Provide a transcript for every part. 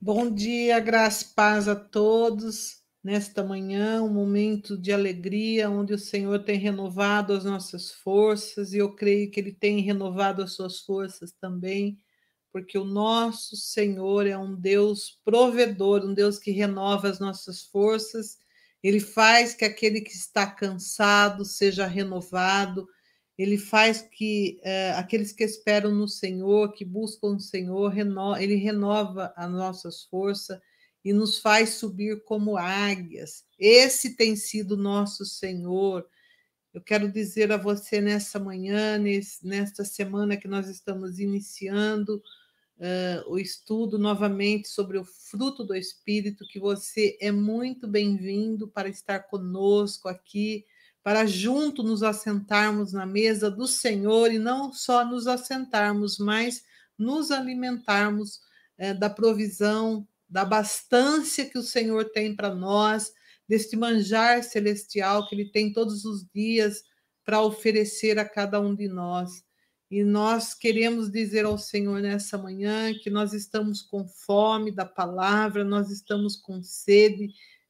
Bom dia, graça e paz a todos. Nesta manhã, um momento de alegria, onde o Senhor tem renovado as nossas forças, e eu creio que Ele tem renovado as suas forças também, porque o nosso Senhor é um Deus provedor, um Deus que renova as nossas forças, Ele faz que aquele que está cansado seja renovado, ele faz que é, aqueles que esperam no Senhor, que buscam o Senhor, reno, ele renova as nossas forças e nos faz subir como águias. Esse tem sido nosso Senhor. Eu quero dizer a você nessa manhã, nesta semana que nós estamos iniciando uh, o estudo novamente sobre o fruto do Espírito, que você é muito bem-vindo para estar conosco aqui para junto nos assentarmos na mesa do Senhor e não só nos assentarmos, mas nos alimentarmos é, da provisão, da bastância que o Senhor tem para nós, deste manjar celestial que Ele tem todos os dias para oferecer a cada um de nós. E nós queremos dizer ao Senhor nessa manhã que nós estamos com fome da palavra, nós estamos com sede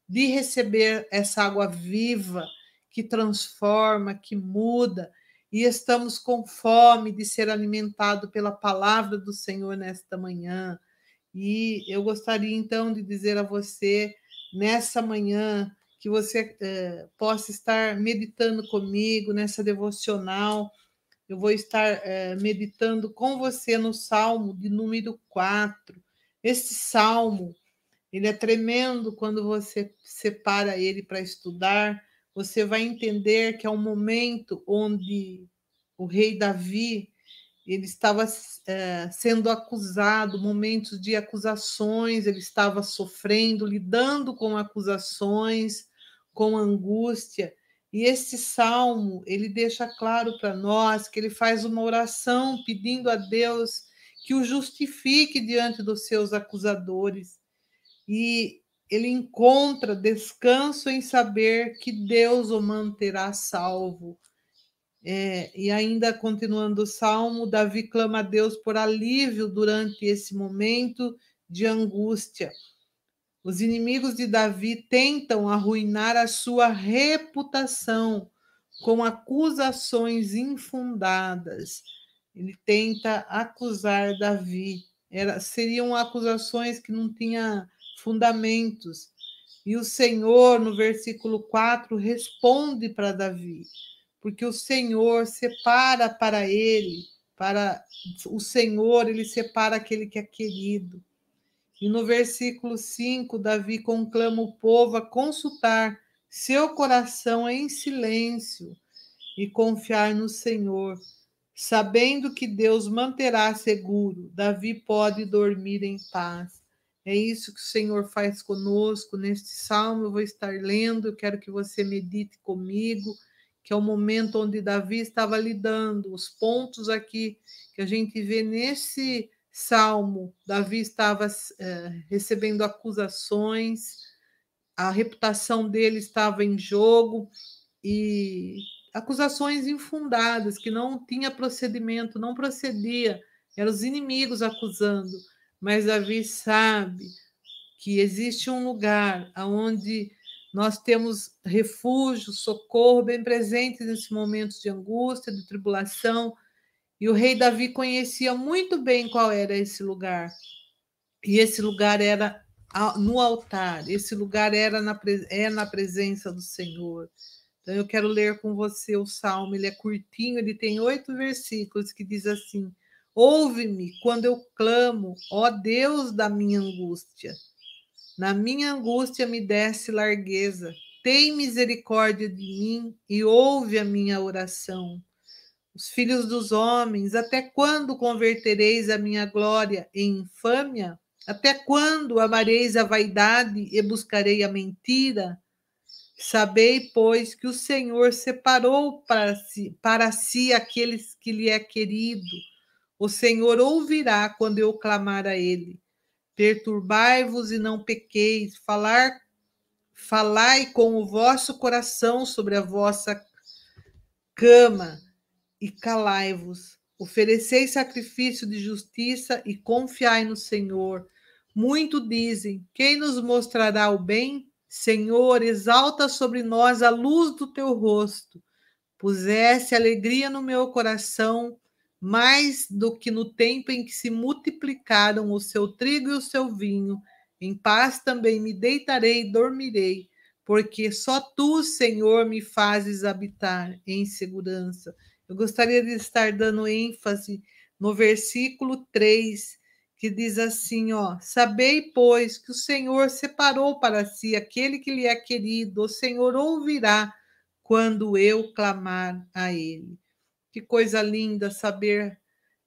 de receber essa água viva que transforma, que muda, e estamos com fome de ser alimentado pela palavra do Senhor nesta manhã. E eu gostaria então de dizer a você, nessa manhã, que você eh, possa estar meditando comigo nessa devocional. Eu vou estar eh, meditando com você no Salmo de número 4. Este salmo, ele é tremendo quando você separa ele para estudar, você vai entender que é um momento onde o rei Davi ele estava é, sendo acusado, momentos de acusações, ele estava sofrendo, lidando com acusações, com angústia. E esse salmo, ele deixa claro para nós que ele faz uma oração pedindo a Deus que o justifique diante dos seus acusadores. E ele encontra descanso em saber que Deus o manterá salvo. É, e ainda continuando o salmo, Davi clama a Deus por alívio durante esse momento de angústia. Os inimigos de Davi tentam arruinar a sua reputação com acusações infundadas. Ele tenta acusar Davi. Era, seriam acusações que não tinham fundamentos. E o Senhor, no versículo 4, responde para Davi, porque o Senhor separa para ele, para o Senhor, ele separa aquele que é querido. E no versículo 5, Davi conclama o povo a consultar seu coração em silêncio e confiar no Senhor, sabendo que Deus manterá seguro. Davi pode dormir em paz. É isso que o Senhor faz conosco neste salmo. Eu vou estar lendo, eu quero que você medite comigo, que é o momento onde Davi estava lidando, os pontos aqui que a gente vê nesse salmo. Davi estava é, recebendo acusações, a reputação dele estava em jogo e acusações infundadas, que não tinha procedimento, não procedia, eram os inimigos acusando mas Davi sabe que existe um lugar onde nós temos refúgio, socorro bem presente nesses momentos de angústia, de tribulação. E o rei Davi conhecia muito bem qual era esse lugar. E esse lugar era no altar, esse lugar era na, é na presença do Senhor. Então eu quero ler com você o salmo, ele é curtinho, ele tem oito versículos que diz assim: Ouve-me quando eu clamo, ó Deus da minha angústia. Na minha angústia me desce largueza. Tem misericórdia de mim e ouve a minha oração. Os filhos dos homens, até quando convertereis a minha glória em infâmia? Até quando amareis a vaidade e buscarei a mentira? Sabei, pois, que o Senhor separou para si, para si aqueles que lhe é querido o Senhor ouvirá quando eu clamar a ele. Perturbai-vos e não pequeis, falar falai com o vosso coração sobre a vossa cama e calai-vos. Oferecei sacrifício de justiça e confiai no Senhor. Muito dizem: quem nos mostrará o bem? Senhor, exalta sobre nós a luz do teu rosto. Pusesse alegria no meu coração, mais do que no tempo em que se multiplicaram o seu trigo e o seu vinho. Em paz também me deitarei e dormirei, porque só tu, Senhor, me fazes habitar em segurança. Eu gostaria de estar dando ênfase no versículo 3, que diz assim, ó: Sabei, pois, que o Senhor separou para si aquele que lhe é querido, o Senhor ouvirá quando eu clamar a ele. Que coisa linda saber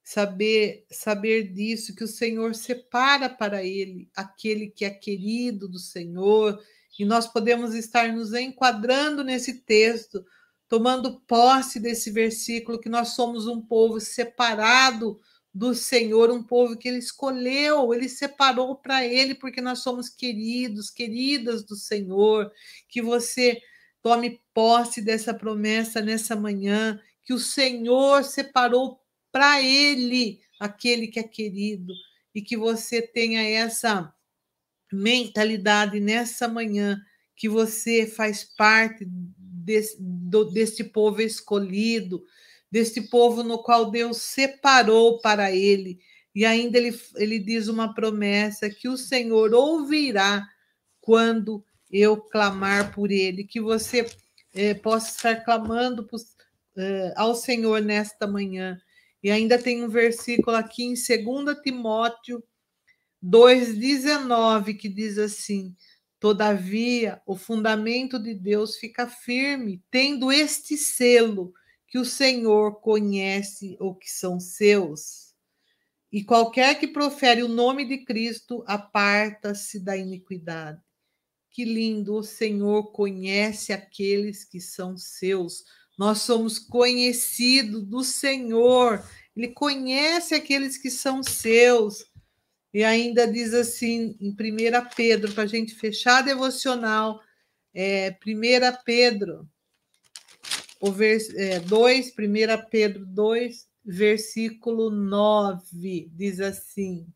saber saber disso que o Senhor separa para ele aquele que é querido do Senhor, e nós podemos estar nos enquadrando nesse texto, tomando posse desse versículo que nós somos um povo separado do Senhor, um povo que ele escolheu, ele separou para ele, porque nós somos queridos, queridas do Senhor. Que você tome posse dessa promessa nessa manhã, que o Senhor separou para ele aquele que é querido, e que você tenha essa mentalidade nessa manhã, que você faz parte desse, do, desse povo escolhido, deste povo no qual Deus separou para ele. E ainda ele, ele diz uma promessa que o Senhor ouvirá quando eu clamar por ele, que você é, possa estar clamando por, é, ao Senhor nesta manhã. E ainda tem um versículo aqui em 2 Timóteo 2,19 que diz assim: Todavia, o fundamento de Deus fica firme, tendo este selo que o Senhor conhece o que são seus. E qualquer que profere o nome de Cristo aparta-se da iniquidade. Que lindo, o Senhor conhece aqueles que são seus. Nós somos conhecidos do Senhor. Ele conhece aqueles que são seus. E ainda diz assim, em 1 Pedro, para a gente fechar a devocional, é, 1 Pedro o é, 2, 1 Pedro 2, versículo 9, diz assim: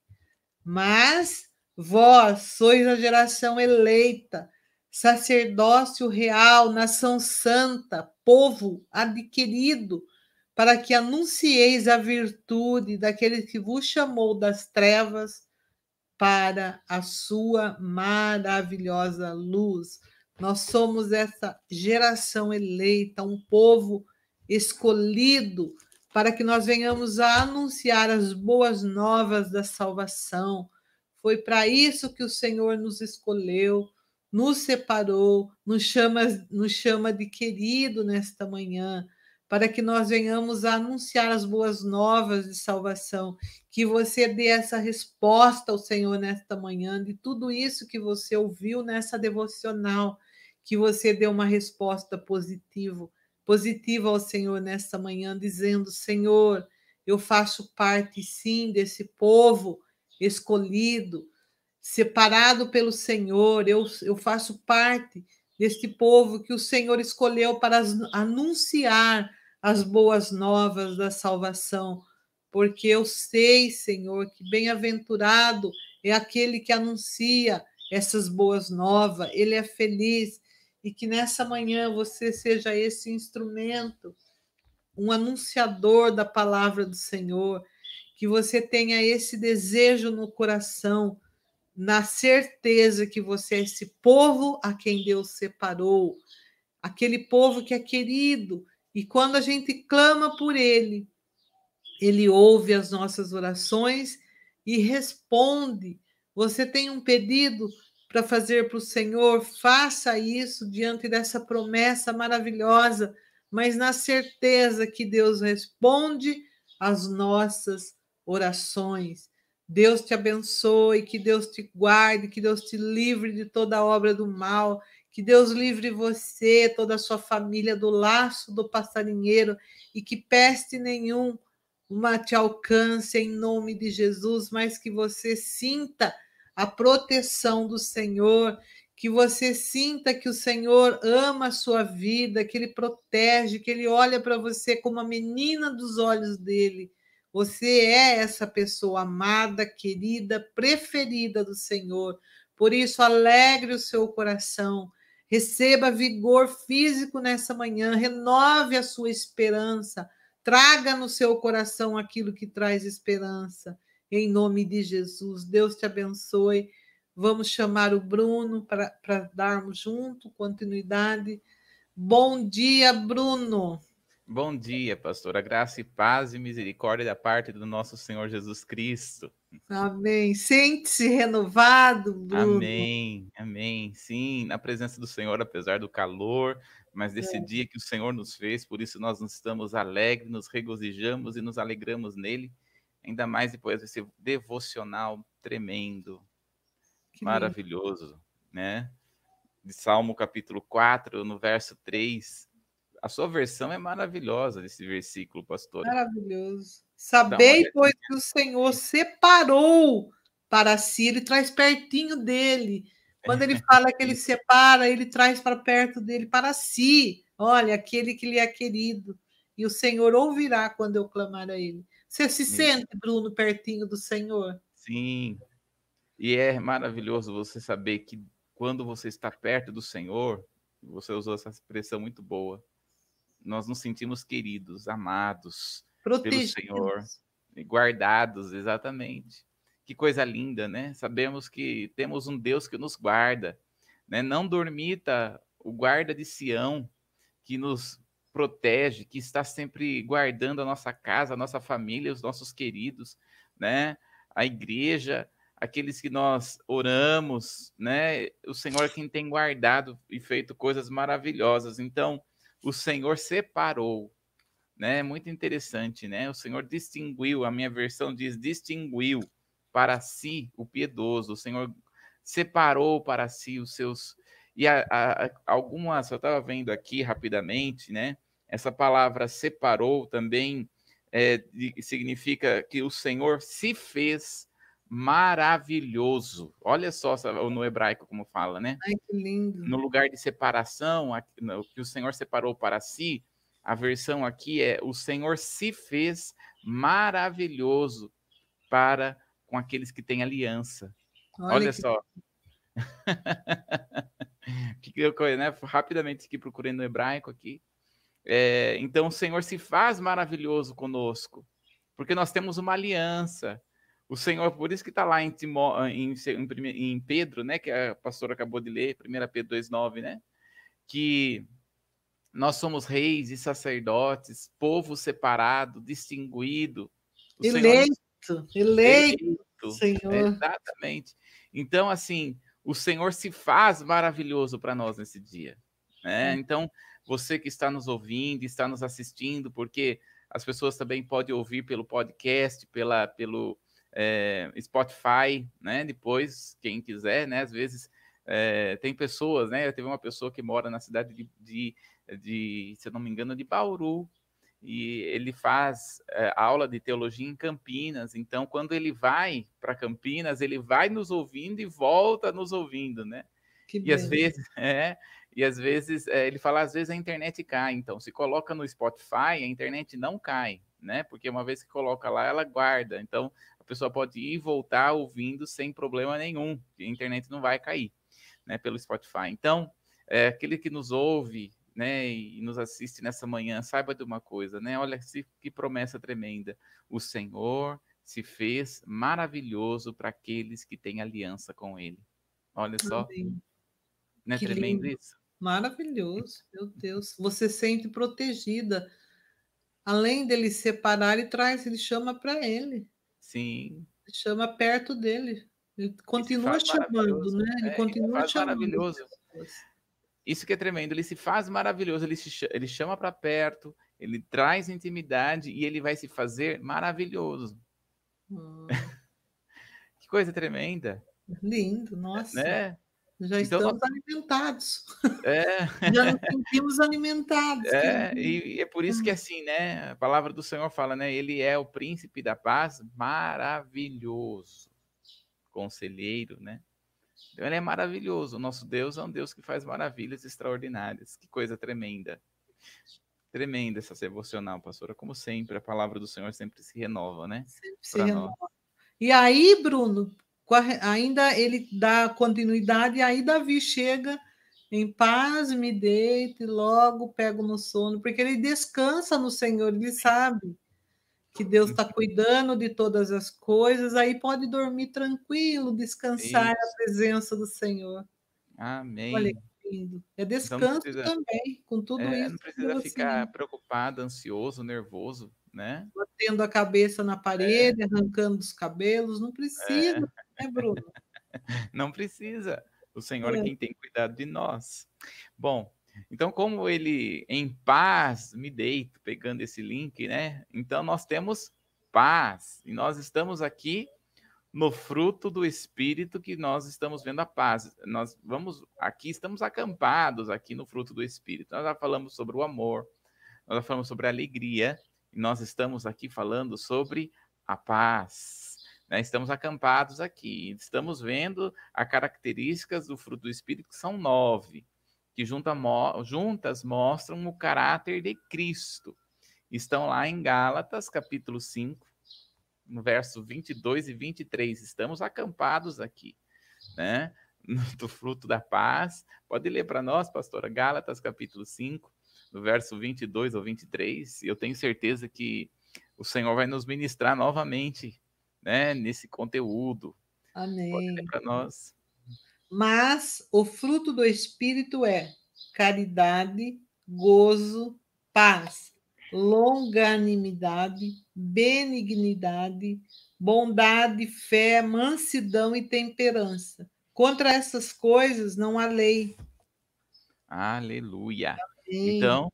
Mas vós sois a geração eleita, sacerdócio real, nação santa, povo adquirido, para que anuncieis a virtude daquele que vos chamou das trevas para a sua maravilhosa luz. Nós somos essa geração eleita, um povo escolhido para que nós venhamos a anunciar as boas novas da salvação. Foi para isso que o Senhor nos escolheu, nos separou, nos chama, nos chama de querido nesta manhã, para que nós venhamos a anunciar as boas novas de salvação. Que você dê essa resposta ao Senhor nesta manhã, de tudo isso que você ouviu nessa devocional que você dê uma resposta positiva, positiva ao Senhor nesta manhã, dizendo: Senhor, eu faço parte sim desse povo escolhido, separado pelo Senhor, eu, eu faço parte deste povo que o Senhor escolheu para anunciar as boas novas da salvação, porque eu sei, Senhor, que bem-aventurado é aquele que anuncia essas boas novas, ele é feliz, e que nessa manhã você seja esse instrumento, um anunciador da palavra do Senhor, que você tenha esse desejo no coração, na certeza que você é esse povo a quem Deus separou, aquele povo que é querido, e quando a gente clama por ele, ele ouve as nossas orações e responde. Você tem um pedido, para fazer para o Senhor, faça isso diante dessa promessa maravilhosa, mas na certeza que Deus responde às nossas orações. Deus te abençoe, que Deus te guarde, que Deus te livre de toda obra do mal, que Deus livre você, toda a sua família do laço do passarinheiro e que peste nenhum uma te alcance em nome de Jesus, mas que você sinta a proteção do Senhor, que você sinta que o Senhor ama a sua vida, que Ele protege, que Ele olha para você como a menina dos olhos dele, Você é essa pessoa amada, querida, preferida do Senhor. Por isso, alegre o seu coração, receba vigor físico nessa manhã, renove a sua esperança, traga no seu coração aquilo que traz esperança. Em nome de Jesus, Deus te abençoe. Vamos chamar o Bruno para darmos junto continuidade. Bom dia, Bruno. Bom dia, pastora. Graça e paz e misericórdia da parte do nosso Senhor Jesus Cristo. Amém. Sente-se renovado, Bruno. Amém, amém. Sim, na presença do Senhor, apesar do calor, mas desse é. dia que o Senhor nos fez, por isso nós estamos alegres, nos regozijamos e nos alegramos nele, ainda mais depois desse devocional tremendo, que maravilhoso, né? De Salmo capítulo 4, no verso 3, a sua versão é maravilhosa desse versículo, pastor. Maravilhoso. Sabei, pois, que o Senhor separou para si, ele traz pertinho dele. Quando ele fala que ele separa, ele traz para perto dele, para si. Olha, aquele que lhe é querido. E o Senhor ouvirá quando eu clamar a ele. Você se Isso. sente, Bruno, pertinho do Senhor? Sim. E é maravilhoso você saber que quando você está perto do Senhor, você usou essa expressão muito boa, nós nos sentimos queridos, amados Protegidos. pelo Senhor, guardados, exatamente. Que coisa linda, né? Sabemos que temos um Deus que nos guarda, né? Não dormita o guarda de Sião, que nos protege, que está sempre guardando a nossa casa, a nossa família, os nossos queridos, né? A igreja, aqueles que nós oramos, né? O Senhor é quem tem guardado e feito coisas maravilhosas. Então, o Senhor separou, né? Muito interessante, né? O Senhor distinguiu, a minha versão diz distinguiu para si o piedoso. O Senhor separou para si os seus e a, a, algumas eu estava vendo aqui rapidamente, né? Essa palavra separou também é, significa que o Senhor se fez maravilhoso. Olha só no hebraico como fala, né? Ai, que lindo. No lugar de separação, que o Senhor separou para si, a versão aqui é o Senhor se fez maravilhoso para com aqueles que têm aliança. Olha, Olha que... só. que eu, né? Rapidamente aqui procurando no hebraico aqui. É, então o Senhor se faz maravilhoso conosco, porque nós temos uma aliança. O Senhor, por isso que está lá em, Timó, em, em, em, Pedro, né, que a pastora acabou de ler, 1 Pedro 2,9, né, que nós somos reis e sacerdotes, povo separado, distinguido. eleito, Senhor, eleito, eleito, Senhor. Exatamente. Então, assim, o Senhor se faz maravilhoso para nós nesse dia. Né? Então, você que está nos ouvindo, está nos assistindo, porque as pessoas também podem ouvir pelo podcast, pela, pelo é, Spotify, né? Depois, quem quiser, né? Às vezes é, tem pessoas, né? Teve uma pessoa que mora na cidade de, de, de se eu não me engano, de Bauru, e ele faz é, aula de teologia em Campinas. Então, quando ele vai para Campinas, ele vai nos ouvindo e volta nos ouvindo, né? Que e às vezes, é, e às vezes é, ele fala, às vezes a internet cai. Então, se coloca no Spotify, a internet não cai, né? Porque uma vez que coloca lá, ela guarda. Então, pessoa pode ir e voltar ouvindo sem problema nenhum, a internet não vai cair, né, pelo Spotify. Então, é, aquele que nos ouve, né, e nos assiste nessa manhã, saiba de uma coisa, né? Olha que promessa tremenda. O Senhor se fez maravilhoso para aqueles que têm aliança com ele. Olha só. Amém. Não é que tremendo lindo. isso? Maravilhoso, meu Deus. Você sente protegida. Além dele separar, ele traz, ele chama para ele. Sim. Chama perto dele. Ele continua chamando, né? Ele é, continua ele chamando. Maravilhoso. Isso que é tremendo. Ele se faz maravilhoso. Ele, se, ele chama para perto, ele traz intimidade e ele vai se fazer maravilhoso. Hum. que coisa tremenda. Lindo, nossa. Né? Já então, estamos alimentados. É. Já nos sentimos alimentados. É, e, e, é por isso que hum. assim, né? A palavra do Senhor fala, né? Ele é o príncipe da paz, maravilhoso, conselheiro, né? Então ele é maravilhoso. O nosso Deus é um Deus que faz maravilhas extraordinárias. Que coisa tremenda. Tremenda essa devocional, pastora. Como sempre, a palavra do Senhor sempre se renova, né? Sempre se pra renova. Nós. E aí, Bruno, ainda ele dá continuidade, e aí Davi chega em paz, me deito e logo pego no sono, porque ele descansa no Senhor, ele sabe que Deus está cuidando de todas as coisas, aí pode dormir tranquilo, descansar Isso. na presença do Senhor. Amém. Olha. É descanso precisa, também, com tudo é, isso. Não precisa ficar assim. preocupado, ansioso, nervoso, né? Batendo a cabeça na parede, é. arrancando os cabelos, não precisa, é. Né, Bruno? Não precisa. O Senhor é, é quem tem cuidado de nós. Bom, então, como ele em paz me deito, pegando esse link, né? Então, nós temos paz e nós estamos aqui no fruto do Espírito que nós estamos vendo a paz. Nós vamos aqui, estamos acampados aqui no fruto do Espírito. Nós já falamos sobre o amor, nós já falamos sobre a alegria e nós estamos aqui falando sobre a paz. Né? Estamos acampados aqui, estamos vendo as características do fruto do Espírito que são nove que junta, juntas mostram o caráter de Cristo. Estão lá em Gálatas, capítulo 5, no verso 22 e 23. Estamos acampados aqui, né? Do fruto da paz. Pode ler para nós, pastora, Gálatas, capítulo 5, no verso 22 ou 23. Eu tenho certeza que o Senhor vai nos ministrar novamente, né, nesse conteúdo. Amém. Para nós. Mas o fruto do Espírito é caridade, gozo, paz, longanimidade, benignidade, bondade, fé, mansidão e temperança. Contra essas coisas não há lei. Aleluia. Amém. Então,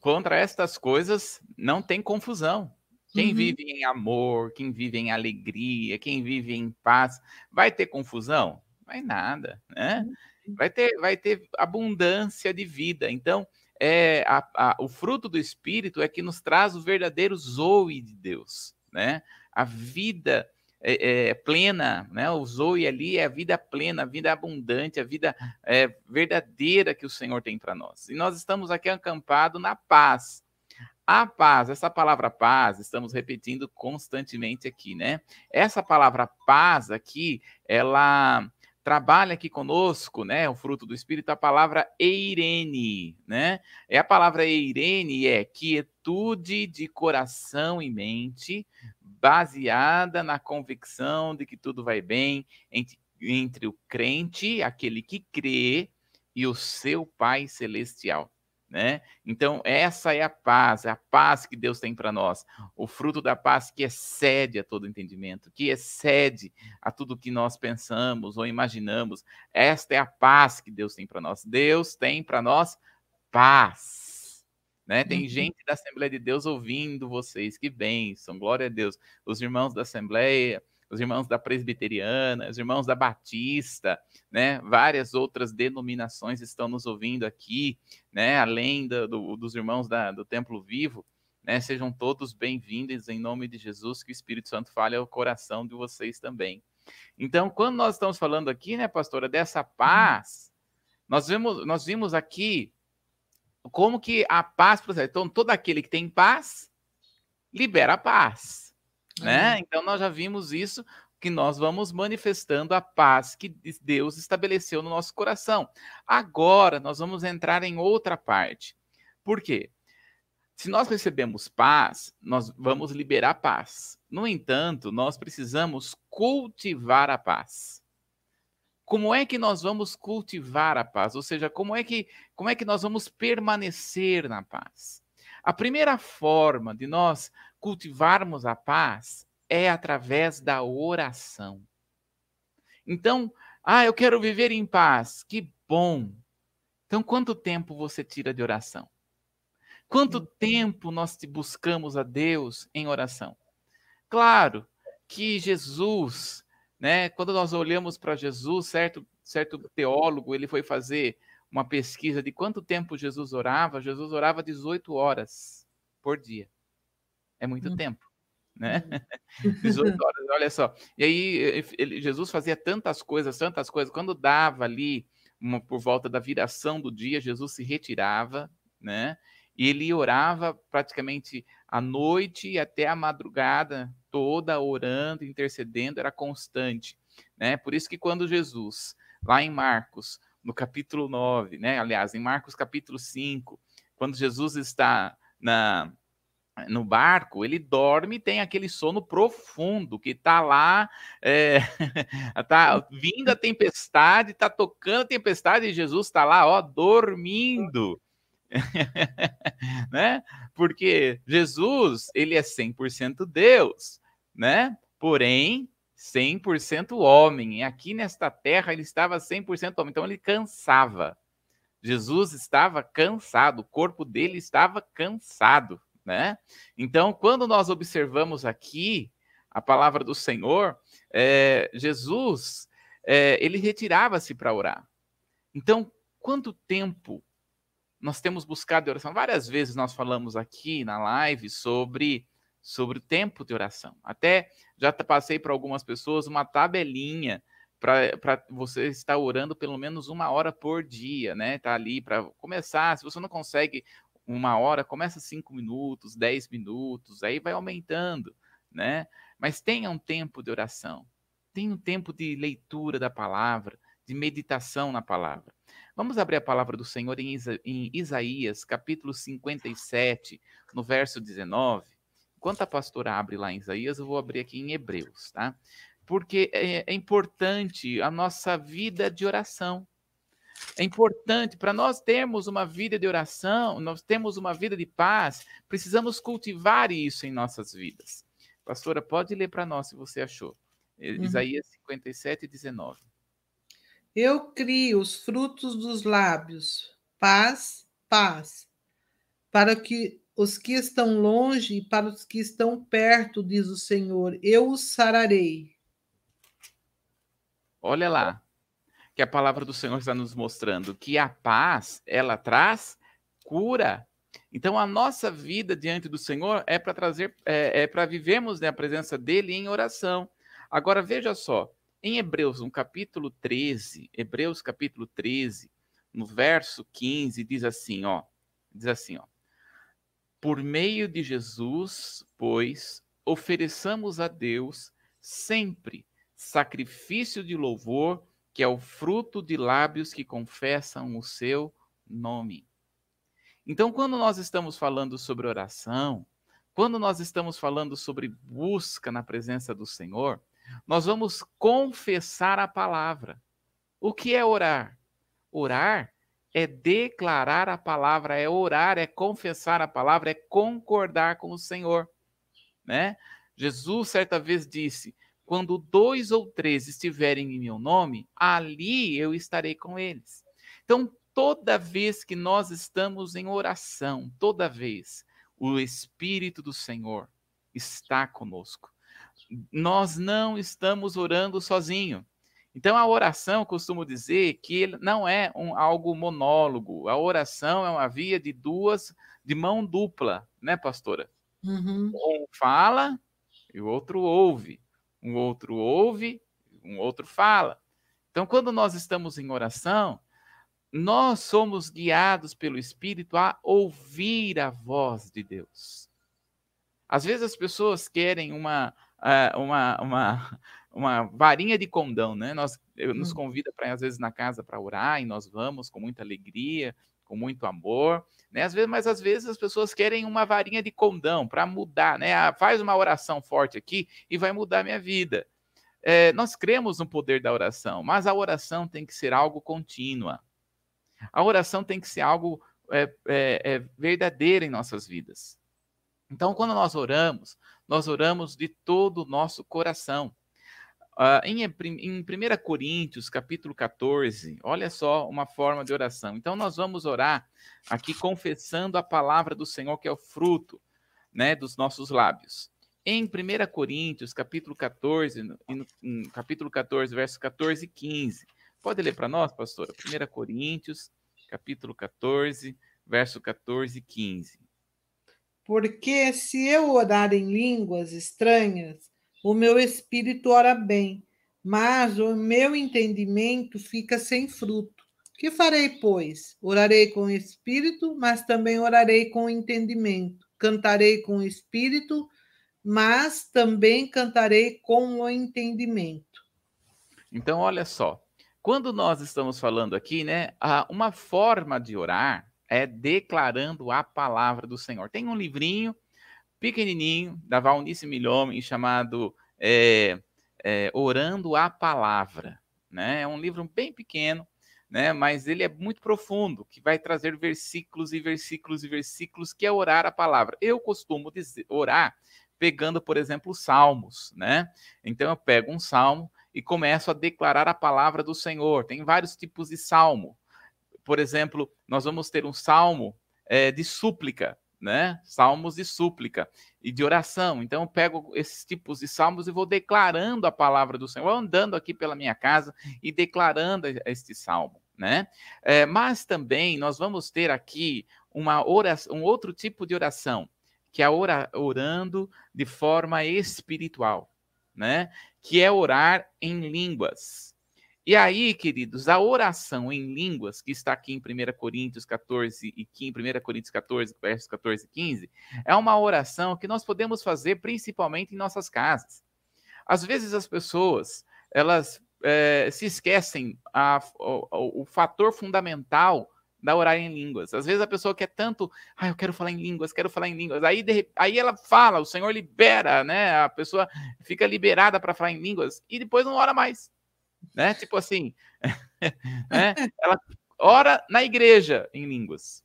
contra estas coisas não tem confusão. Quem uhum. vive em amor, quem vive em alegria, quem vive em paz, vai ter confusão? Vai nada, né? Uhum. Vai ter, vai ter abundância de vida. Então, é, a, a, o fruto do Espírito é que nos traz o verdadeiro zoe de Deus, né? A vida é, é, plena, né? O zoe ali é a vida plena, a vida abundante, a vida é, verdadeira que o Senhor tem para nós. E nós estamos aqui acampados na paz. A paz, essa palavra paz, estamos repetindo constantemente aqui, né? Essa palavra paz aqui, ela trabalha aqui conosco, né, o fruto do Espírito, a palavra eirene, né? É a palavra eirene é quietude de coração e mente, baseada na convicção de que tudo vai bem entre, entre o crente, aquele que crê, e o seu Pai celestial né? Então, essa é a paz, é a paz que Deus tem para nós, o fruto da paz que excede a todo entendimento, que excede a tudo que nós pensamos ou imaginamos. Esta é a paz que Deus tem para nós. Deus tem para nós paz. Né? Tem uhum. gente da Assembleia de Deus ouvindo vocês, que bênção, glória a Deus. Os irmãos da Assembleia, os irmãos da Presbiteriana, os irmãos da Batista, né? Várias outras denominações estão nos ouvindo aqui, né? Além do, do, dos irmãos da, do Templo Vivo, né? Sejam todos bem-vindos em nome de Jesus, que o Espírito Santo fale ao coração de vocês também. Então, quando nós estamos falando aqui, né, pastora, dessa paz, nós vimos, nós vimos aqui como que a paz, então todo aquele que tem paz libera a paz né? Então nós já vimos isso que nós vamos manifestando a paz que Deus estabeleceu no nosso coração. Agora nós vamos entrar em outra parte. Por quê? Se nós recebemos paz, nós vamos liberar paz. No entanto, nós precisamos cultivar a paz. Como é que nós vamos cultivar a paz? Ou seja, como é que, como é que nós vamos permanecer na paz? A primeira forma de nós cultivarmos a paz é através da oração. Então, ah, eu quero viver em paz. Que bom. Então, quanto tempo você tira de oração? Quanto tempo nós te buscamos a Deus em oração? Claro que Jesus, né, quando nós olhamos para Jesus, certo, certo teólogo, ele foi fazer uma pesquisa de quanto tempo Jesus orava, Jesus orava 18 horas por dia. É muito hum. tempo, né? 18 hum. horas, olha só. E aí ele, Jesus fazia tantas coisas, tantas coisas. Quando dava ali uma, por volta da viração do dia, Jesus se retirava, né? e ele orava praticamente a noite e até a madrugada toda orando, intercedendo, era constante, né? Por isso que quando Jesus, lá em Marcos, no capítulo 9, né? Aliás, em Marcos capítulo 5, quando Jesus está na no barco, ele dorme e tem aquele sono profundo que tá lá, é, tá vindo a tempestade, tá tocando a tempestade e Jesus está lá, ó, dormindo. né? Porque Jesus, ele é 100% Deus, né? Porém, 100% homem. E aqui nesta terra ele estava 100% homem, então ele cansava. Jesus estava cansado, o corpo dele estava cansado, né? Então, quando nós observamos aqui a palavra do Senhor, é, Jesus, é, ele retirava-se para orar. Então, quanto tempo nós temos buscado oração. Várias vezes nós falamos aqui na live sobre, sobre o tempo de oração. Até já passei para algumas pessoas uma tabelinha para você estar orando pelo menos uma hora por dia, né? Tá ali para começar. Se você não consegue uma hora, começa cinco minutos, dez minutos, aí vai aumentando, né? Mas tenha um tempo de oração, tenha um tempo de leitura da palavra, de meditação na palavra. Vamos abrir a palavra do Senhor em, Isa em Isaías, capítulo 57, no verso 19. Enquanto a pastora abre lá em Isaías, eu vou abrir aqui em Hebreus, tá? Porque é, é importante a nossa vida de oração. É importante para nós termos uma vida de oração, nós temos uma vida de paz, precisamos cultivar isso em nossas vidas. Pastora, pode ler para nós se você achou. Uhum. Isaías 57, 19. Eu crio os frutos dos lábios, paz, paz, para que os que estão longe e para os que estão perto, diz o Senhor, eu os sararei. Olha lá, que a palavra do Senhor está nos mostrando que a paz, ela traz cura. Então, a nossa vida diante do Senhor é para trazer, é, é para vivermos né, a presença dele em oração. Agora, veja só, em Hebreus, no capítulo 13, Hebreus capítulo 13, no verso 15, diz assim, ó, diz assim, ó: Por meio de Jesus, pois, ofereçamos a Deus sempre sacrifício de louvor, que é o fruto de lábios que confessam o seu nome. Então, quando nós estamos falando sobre oração, quando nós estamos falando sobre busca na presença do Senhor, nós vamos confessar a palavra. O que é orar? Orar é declarar a palavra, é orar, é confessar a palavra, é concordar com o Senhor, né? Jesus certa vez disse: "Quando dois ou três estiverem em meu nome, ali eu estarei com eles". Então, toda vez que nós estamos em oração, toda vez o espírito do Senhor está conosco nós não estamos orando sozinho. Então, a oração, eu costumo dizer que não é um, algo monólogo. A oração é uma via de duas, de mão dupla, né, pastora? Uhum. Um fala e o outro ouve. Um outro ouve, um outro fala. Então, quando nós estamos em oração, nós somos guiados pelo Espírito a ouvir a voz de Deus. Às vezes as pessoas querem uma, uh, uma, uma, uma varinha de condão, né? Nós, nos hum. convida para às vezes na casa para orar e nós vamos com muita alegria, com muito amor, né? Às vezes, mas às vezes as pessoas querem uma varinha de condão para mudar, né? Ah, faz uma oração forte aqui e vai mudar a minha vida. É, nós cremos no poder da oração, mas a oração tem que ser algo contínua. A oração tem que ser algo é, é, é verdadeiro em nossas vidas. Então, quando nós oramos, nós oramos de todo o nosso coração. Uh, em, em 1 Coríntios, capítulo 14, olha só uma forma de oração. Então, nós vamos orar aqui confessando a palavra do Senhor, que é o fruto né, dos nossos lábios. Em 1 Coríntios, capítulo 14, no, capítulo 14, versos 14 e 15. Pode ler para nós, pastora? 1 Coríntios, capítulo 14, verso 14 e 15. Porque se eu orar em línguas estranhas, o meu espírito ora bem, mas o meu entendimento fica sem fruto. Que farei, pois? Orarei com o espírito, mas também orarei com o entendimento. Cantarei com o espírito, mas também cantarei com o entendimento. Então, olha só. Quando nós estamos falando aqui, né, uma forma de orar é declarando a palavra do Senhor. Tem um livrinho pequenininho da Valnice Milhomem chamado é, é, Orando a Palavra. Né? É um livro bem pequeno, né? mas ele é muito profundo, que vai trazer versículos e versículos e versículos, que é orar a palavra. Eu costumo dizer, orar pegando, por exemplo, salmos. Né? Então eu pego um salmo e começo a declarar a palavra do Senhor. Tem vários tipos de salmo. Por exemplo, nós vamos ter um salmo é, de súplica, né? Salmos de súplica e de oração. Então, eu pego esses tipos de salmos e vou declarando a palavra do Senhor, andando aqui pela minha casa e declarando este salmo, né? É, mas também nós vamos ter aqui uma oração, um outro tipo de oração, que é ora, orando de forma espiritual, né? Que é orar em línguas. E aí, queridos, a oração em línguas, que está aqui em 1 Coríntios 14 e 15, 1 Coríntios 14, versos 14 e 15, é uma oração que nós podemos fazer principalmente em nossas casas. Às vezes as pessoas, elas é, se esquecem a, o, o, fator fundamental da orar em línguas. Às vezes a pessoa quer tanto, ah, eu quero falar em línguas, quero falar em línguas. Aí, de, aí ela fala, o Senhor libera, né? A pessoa fica liberada para falar em línguas e depois não ora mais né? Tipo assim, né? ela ora na igreja em línguas.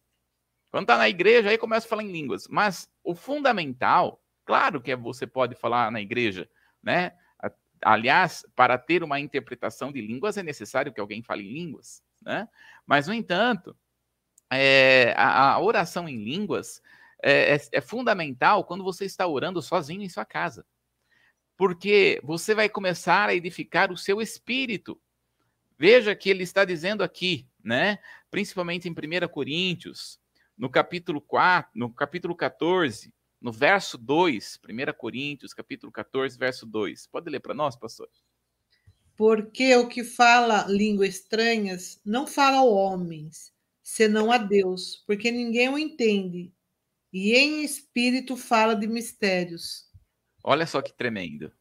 Quando está na igreja, aí começa a falar em línguas. Mas o fundamental, claro que é você pode falar na igreja, né? Aliás, para ter uma interpretação de línguas é necessário que alguém fale em línguas, né? Mas, no entanto, é, a, a, oração em línguas é, é, é fundamental quando você está orando sozinho em sua casa porque você vai começar a edificar o seu espírito. Veja que ele está dizendo aqui, né? Principalmente em 1 Coríntios, no capítulo 4, no capítulo 14, no verso 2, 1 Coríntios, capítulo 14, verso 2. Pode ler para nós, pastor? Porque o que fala línguas estranhas não fala aos homens, senão a Deus, porque ninguém o entende. E em espírito fala de mistérios. Olha só que tremendo,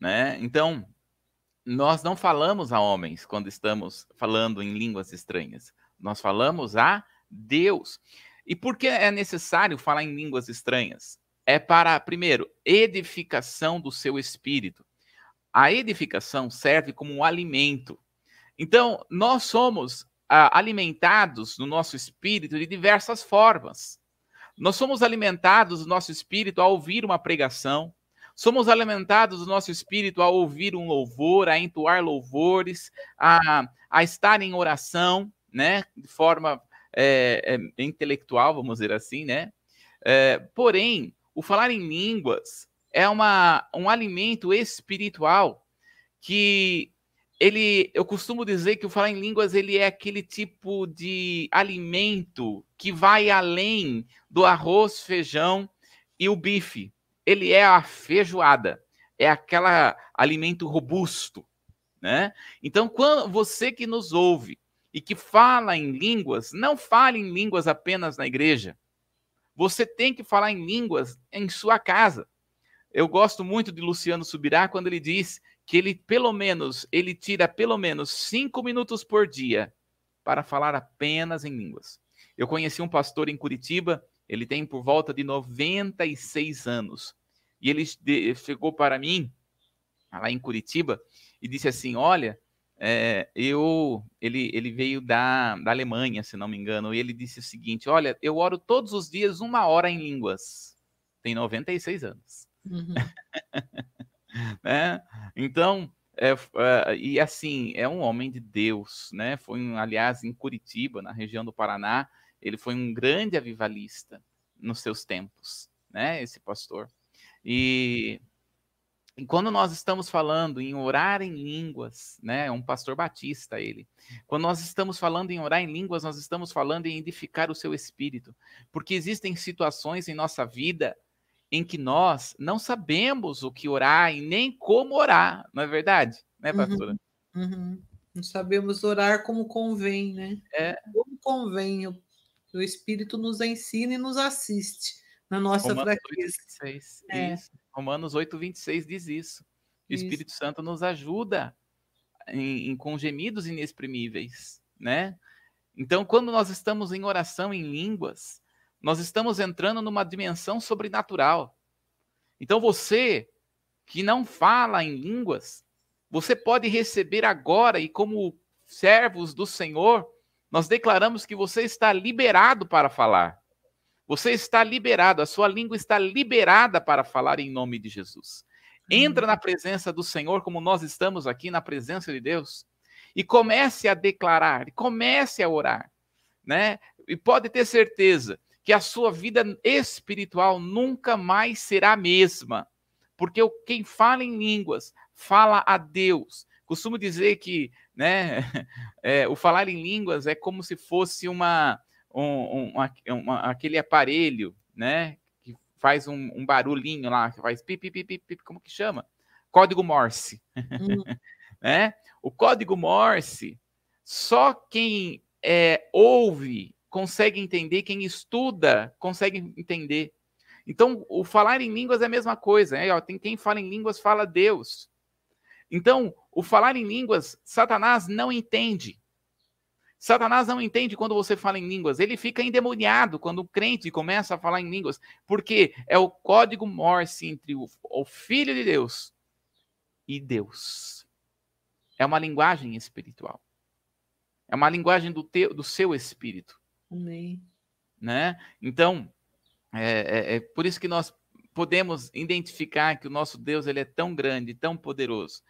né? Então, nós não falamos a homens quando estamos falando em línguas estranhas. Nós falamos a Deus. E por que é necessário falar em línguas estranhas? É para, primeiro, edificação do seu espírito. A edificação serve como um alimento. Então, nós somos ah, alimentados no nosso espírito de diversas formas. Nós somos alimentados no nosso espírito ao ouvir uma pregação, Somos alimentados do nosso espírito a ouvir um louvor, a entoar louvores, a, a estar em oração, né? De forma é, é, intelectual, vamos dizer assim, né? É, porém, o falar em línguas é uma, um alimento espiritual que ele, eu costumo dizer que o falar em línguas ele é aquele tipo de alimento que vai além do arroz, feijão e o bife ele é a feijoada, é aquele alimento robusto, né? Então, quando você que nos ouve e que fala em línguas, não fale em línguas apenas na igreja. Você tem que falar em línguas em sua casa. Eu gosto muito de Luciano Subirá quando ele diz que ele pelo menos ele tira pelo menos cinco minutos por dia para falar apenas em línguas. Eu conheci um pastor em Curitiba ele tem por volta de 96 anos. E ele chegou para mim, lá em Curitiba, e disse assim: Olha, é, eu, ele, ele veio da, da Alemanha, se não me engano, e ele disse o seguinte: Olha, eu oro todos os dias uma hora em línguas. Tem 96 anos. Uhum. né? Então, é, é, e assim, é um homem de Deus, né? Foi, aliás, em Curitiba, na região do Paraná, ele foi um grande avivalista nos seus tempos, né? Esse pastor. E, e quando nós estamos falando em orar em línguas, né? É um pastor batista ele. Quando nós estamos falando em orar em línguas, nós estamos falando em edificar o seu espírito, porque existem situações em nossa vida em que nós não sabemos o que orar e nem como orar, não é verdade, né, uhum. pastora? Uhum. Uhum. Não sabemos orar como convém, né? É. Como convém. O, o Espírito nos ensina e nos assiste na nossa Romanos fraqueza. 8, 26, É. isso. Romanos 8, 26 diz isso. O Isso. Espírito Santo nos ajuda em, em- com gemidos inexprimíveis, né? Então, quando nós estamos em oração em línguas, nós estamos entrando numa dimensão sobrenatural. Então, você que não fala em línguas, você pode receber agora e como servos do Senhor, nós declaramos que você está liberado para falar. Você está liberado, a sua língua está liberada para falar em nome de Jesus. Entra na presença do Senhor, como nós estamos aqui na presença de Deus, e comece a declarar, e comece a orar, né? E pode ter certeza que a sua vida espiritual nunca mais será a mesma, porque quem fala em línguas fala a Deus. Costumo dizer que, né, é, o falar em línguas é como se fosse uma, um, um- uma- aquele aparelho, né, que faz um, um barulhinho lá, que faz pip, pip, pip, pip, como que chama? Código Morse, Hum, né? O código Morse, só quem é, ouve consegue entender, quem estuda consegue entender. Então, o falar em línguas é a mesma coisa. Né? Ó, Tem quem fala em línguas, fala Deus. Então, o falar em línguas, Satanás não entende. Satanás não entende quando você fala em línguas. Ele fica endemoniado quando o crente começa a falar em línguas. Porque é o código Morse entre o, o Filho de Deus e Deus. É uma linguagem espiritual. É uma linguagem do, teu, do seu espírito amém. né? Então, é, é- é por isso que nós podemos identificar que o nosso Deus ele é tão grande, tão poderoso.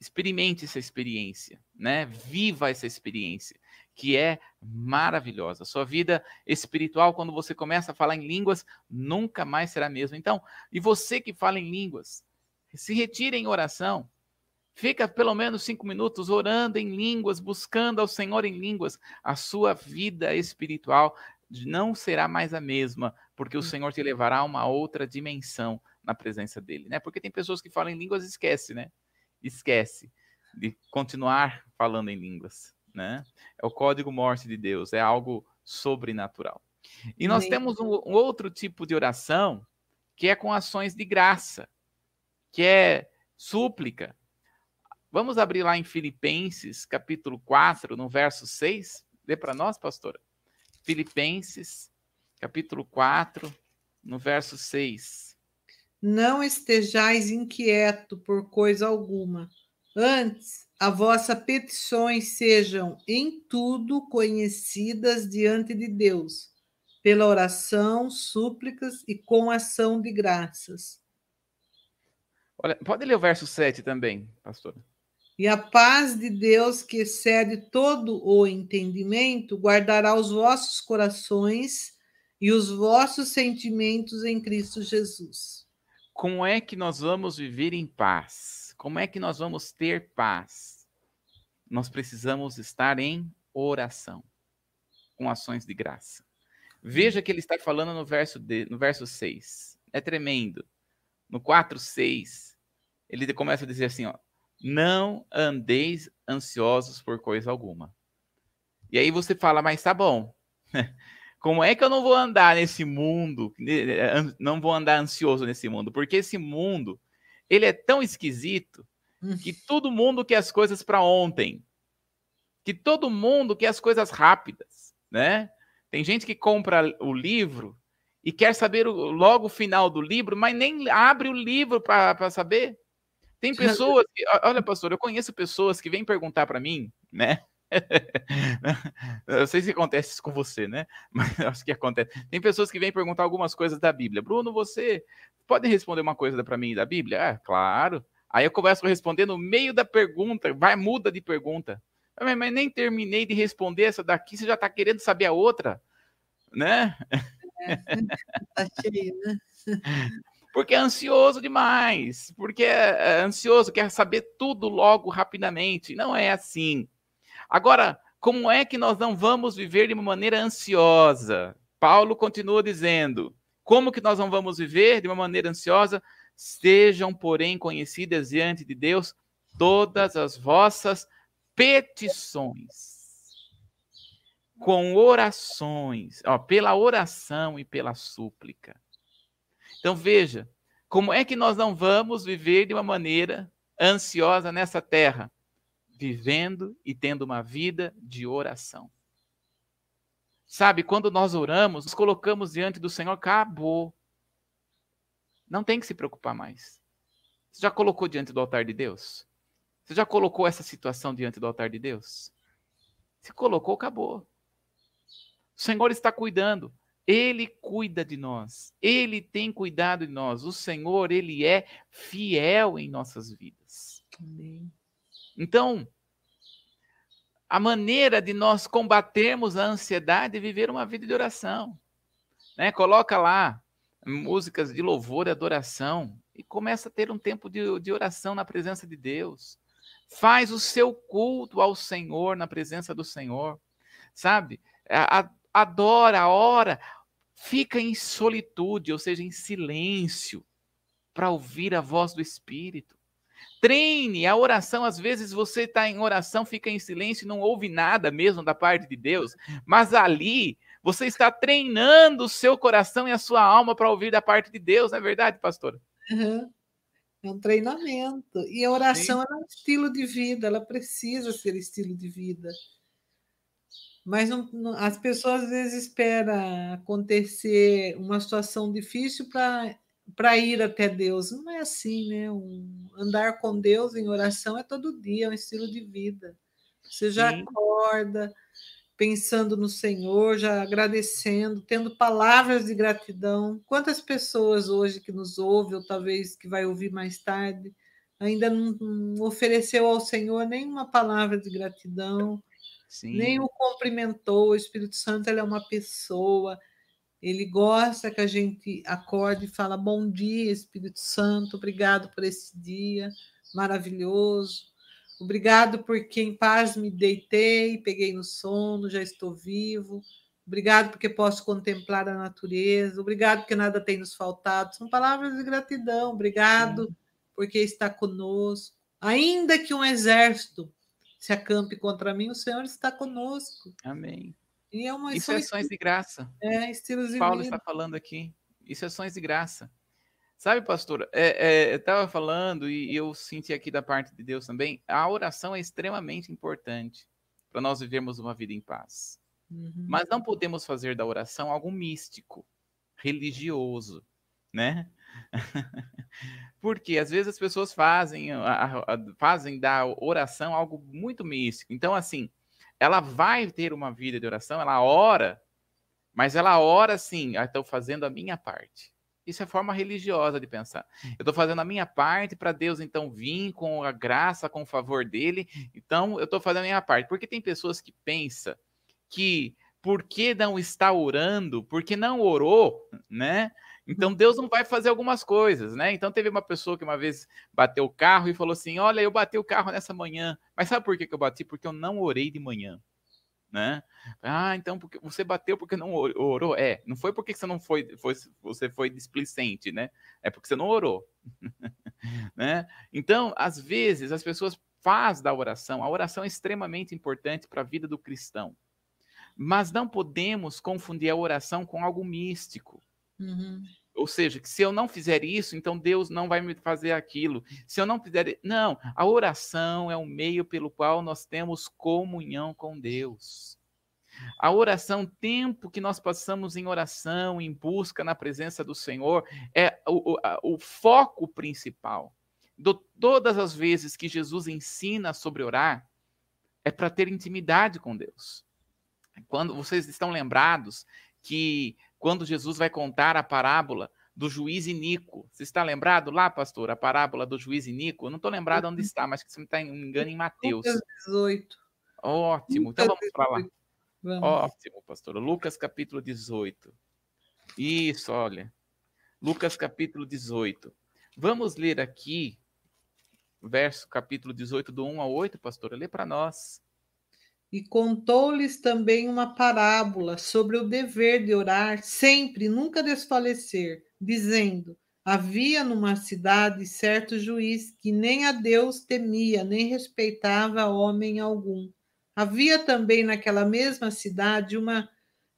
Experimente essa experiência, né? Viva essa experiência, que é maravilhosa. Sua vida espiritual, quando você começa a falar em línguas, nunca mais será a mesma. Então, e você que fala em línguas, se retire em oração. Fica pelo menos cinco minutos orando em línguas, buscando ao Senhor em línguas. A sua vida espiritual não será mais a mesma, porque o Senhor te levará a uma outra dimensão na presença dele, né? Porque tem pessoas que falam em línguas e esquece, né? Esquece de continuar falando em línguas, né? É o código Morse de Deus, é algo sobrenatural. E nós Amém. temos um, um outro tipo de oração que é com ações de graça, que é súplica. Vamos abrir lá em Filipenses, capítulo 4, no verso 6. Dê para nós, pastora. Filipenses, capítulo 4, no verso 6. Não estejais inquieto por coisa alguma. Antes, a vossa petições sejam em tudo conhecidas diante de Deus, pela oração, súplicas e com ação de graças. Olha, pode ler o verso 7 também, pastora. E a paz de Deus, que excede todo o entendimento, guardará os vossos corações e os vossos sentimentos em Cristo Jesus. Como é que nós vamos viver em paz? Como é que nós vamos ter paz? Nós precisamos estar em oração, com ações de graça. Veja que ele está falando no verso, de, no verso 6. É tremendo. No 4, 6, ele começa a dizer assim: ó, não andeis ansiosos por coisa alguma. E aí você fala, mas tá bom. Como é que eu não vou andar nesse mundo? Não vou andar ansioso nesse mundo? Porque esse mundo, ele é tão esquisito que todo mundo quer as coisas para ontem. Que todo mundo quer as coisas rápidas, né? Tem gente que compra o livro e quer saber o, logo o final do livro, mas nem abre o livro para saber. Tem pessoas que, olha, pastor, eu conheço pessoas que vêm perguntar para mim, né? eu sei se acontece isso com você, né? Mas acho que acontece. Tem pessoas que vêm perguntar algumas coisas da Bíblia. Bruno, você pode responder uma coisa para mim da Bíblia? Ah, claro. Aí eu começo a responder no meio da pergunta, vai, muda de pergunta. Mas, mas nem terminei de responder essa daqui, você já está querendo saber a outra, né? É, tá cheio, né? Porque é ansioso demais, porque é ansioso, quer saber tudo logo, rapidamente. Não é assim. Agora, como é que nós não vamos viver de uma maneira ansiosa? Paulo continua dizendo: como que nós não vamos viver de uma maneira ansiosa? Sejam, porém, conhecidas diante de Deus todas as vossas petições, com orações, ó, pela oração e pela súplica. Então veja, como é que nós não vamos viver de uma maneira ansiosa nessa terra? Vivendo e tendo uma vida de oração. Sabe, quando nós oramos, nos colocamos diante do Senhor, acabou. Não tem que se preocupar mais. Você já colocou diante do altar de Deus? Você já colocou essa situação diante do altar de Deus? Se colocou, acabou. O Senhor está cuidando. Ele cuida de nós. Ele tem cuidado de nós. O Senhor, ele é fiel em nossas vidas. Amém. Então, a maneira de nós combatermos a ansiedade é viver uma vida de oração. Né? Coloca lá músicas de louvor e adoração e começa a ter um tempo de, de oração na presença de Deus. Faz o seu culto ao Senhor na presença do Senhor, sabe? Adora, ora, fica em solitude, ou seja, em silêncio, para ouvir a voz do Espírito. Treine a oração. Às vezes você está em oração, fica em silêncio e não ouve nada mesmo da parte de Deus, mas ali você está treinando o seu coração e a sua alma para ouvir da parte de Deus, não é verdade, pastora? Uhum. É um treinamento. E a oração é um estilo de vida, ela precisa ser estilo de vida. Mas não, não, as pessoas às vezes esperam acontecer uma situação difícil para ir até Deus. Não é assim, né? Um, andar com Deus em oração é todo dia, é um estilo de vida. Você já Sim. acorda pensando no Senhor, já agradecendo, tendo palavras de gratidão. Quantas pessoas hoje que nos ouvem, ou talvez que vai ouvir mais tarde, ainda não, não ofereceu ao Senhor nenhuma palavra de gratidão, Sim. nem o cumprimentou. O Espírito Santo ele é uma pessoa, ele gosta que a gente acorde e fala bom dia, Espírito Santo, obrigado por esse dia maravilhoso. Obrigado porque em paz me deitei, peguei no sono, já estou vivo. Obrigado porque posso contemplar a natureza. Obrigado porque nada tem nos faltado. São palavras de gratidão. Obrigado Sim. porque está conosco. Ainda que um exército se acampe contra mim, o Senhor está conosco. Amém. E é uma Isso é ações de graça. É, estilos de Paulo vida. está falando aqui. Isso é ações de graça. Sabe, pastor, é, é, eu estava falando e eu senti aqui da parte de Deus também, a oração é extremamente importante para nós vivermos uma vida em paz. Uhum. Mas não podemos fazer da oração algo místico, religioso, né? Porque às vezes as pessoas fazem, a, a, fazem da oração algo muito místico. Então, assim, ela vai ter uma vida de oração, ela ora, mas ela ora assim, ah, estou fazendo a minha parte. Isso é forma religiosa de pensar. Eu estou fazendo a minha parte para Deus então vir com a graça, com o favor dele. Então eu estou fazendo a minha parte. Porque tem pessoas que pensam que porque não está orando, porque não orou, né? Então Deus não vai fazer algumas coisas, né? Então teve uma pessoa que uma vez bateu o carro e falou assim: Olha, eu bati o carro nessa manhã, mas sabe por que, eu bati? Porque eu não orei de manhã né? Ah, então porque você bateu porque não orou? É, não foi porque você não foi, foi você foi displicente, né? É porque você não orou, né? Então, às vezes as pessoas fazem da oração, a oração é extremamente importante para a vida do cristão, mas não podemos confundir a oração com algo místico. Uhum. Ou seja, que se eu não fizer isso, então Deus não vai me fazer aquilo. Se eu não fizer. Não, a oração é o meio pelo qual nós temos comunhão com Deus. A oração, tempo que nós passamos em oração, em busca na presença do Senhor, é o, o, o foco principal. Do, todas as vezes que Jesus ensina sobre orar, é para ter intimidade com Deus. Quando vocês estão lembrados que quando Jesus vai contar a parábola do juiz Inico. Você está lembrado lá, pastor, a parábola do juiz Inico? Eu não estou lembrado onde está, mas que você me está engano em Mateus. Lucas 18. Ótimo, então vamos para lá. Vamos. Ótimo, pastor. Lucas capítulo 18. Isso, olha. Lucas capítulo 18. Vamos ler aqui, verso capítulo 18, do 1 ao 8, pastor. Lê para nós. E contou-lhes também uma parábola sobre o dever de orar sempre, nunca desfalecer, dizendo: Havia numa cidade certo juiz que nem a Deus temia, nem respeitava homem algum. Havia também naquela mesma cidade uma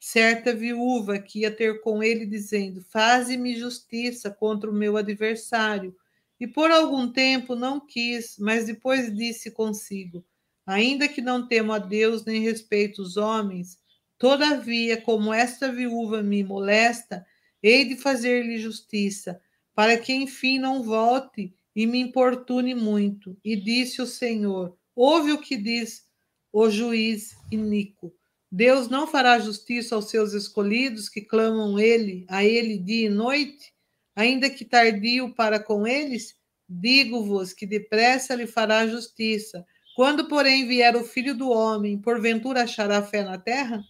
certa viúva que ia ter com ele, dizendo: Faze-me justiça contra o meu adversário. E por algum tempo não quis, mas depois disse consigo: Ainda que não temo a Deus nem respeito os homens, todavia, como esta viúva me molesta, hei de fazer-lhe justiça para que enfim não volte e me importune muito. E disse o Senhor: Ouve o que diz o juiz Inico. Deus não fará justiça aos seus escolhidos que clamam ele, a ele dia e noite, ainda que tardio para com eles? Digo-vos que depressa lhe fará justiça. Quando, porém, vier o filho do homem, porventura achará fé na terra?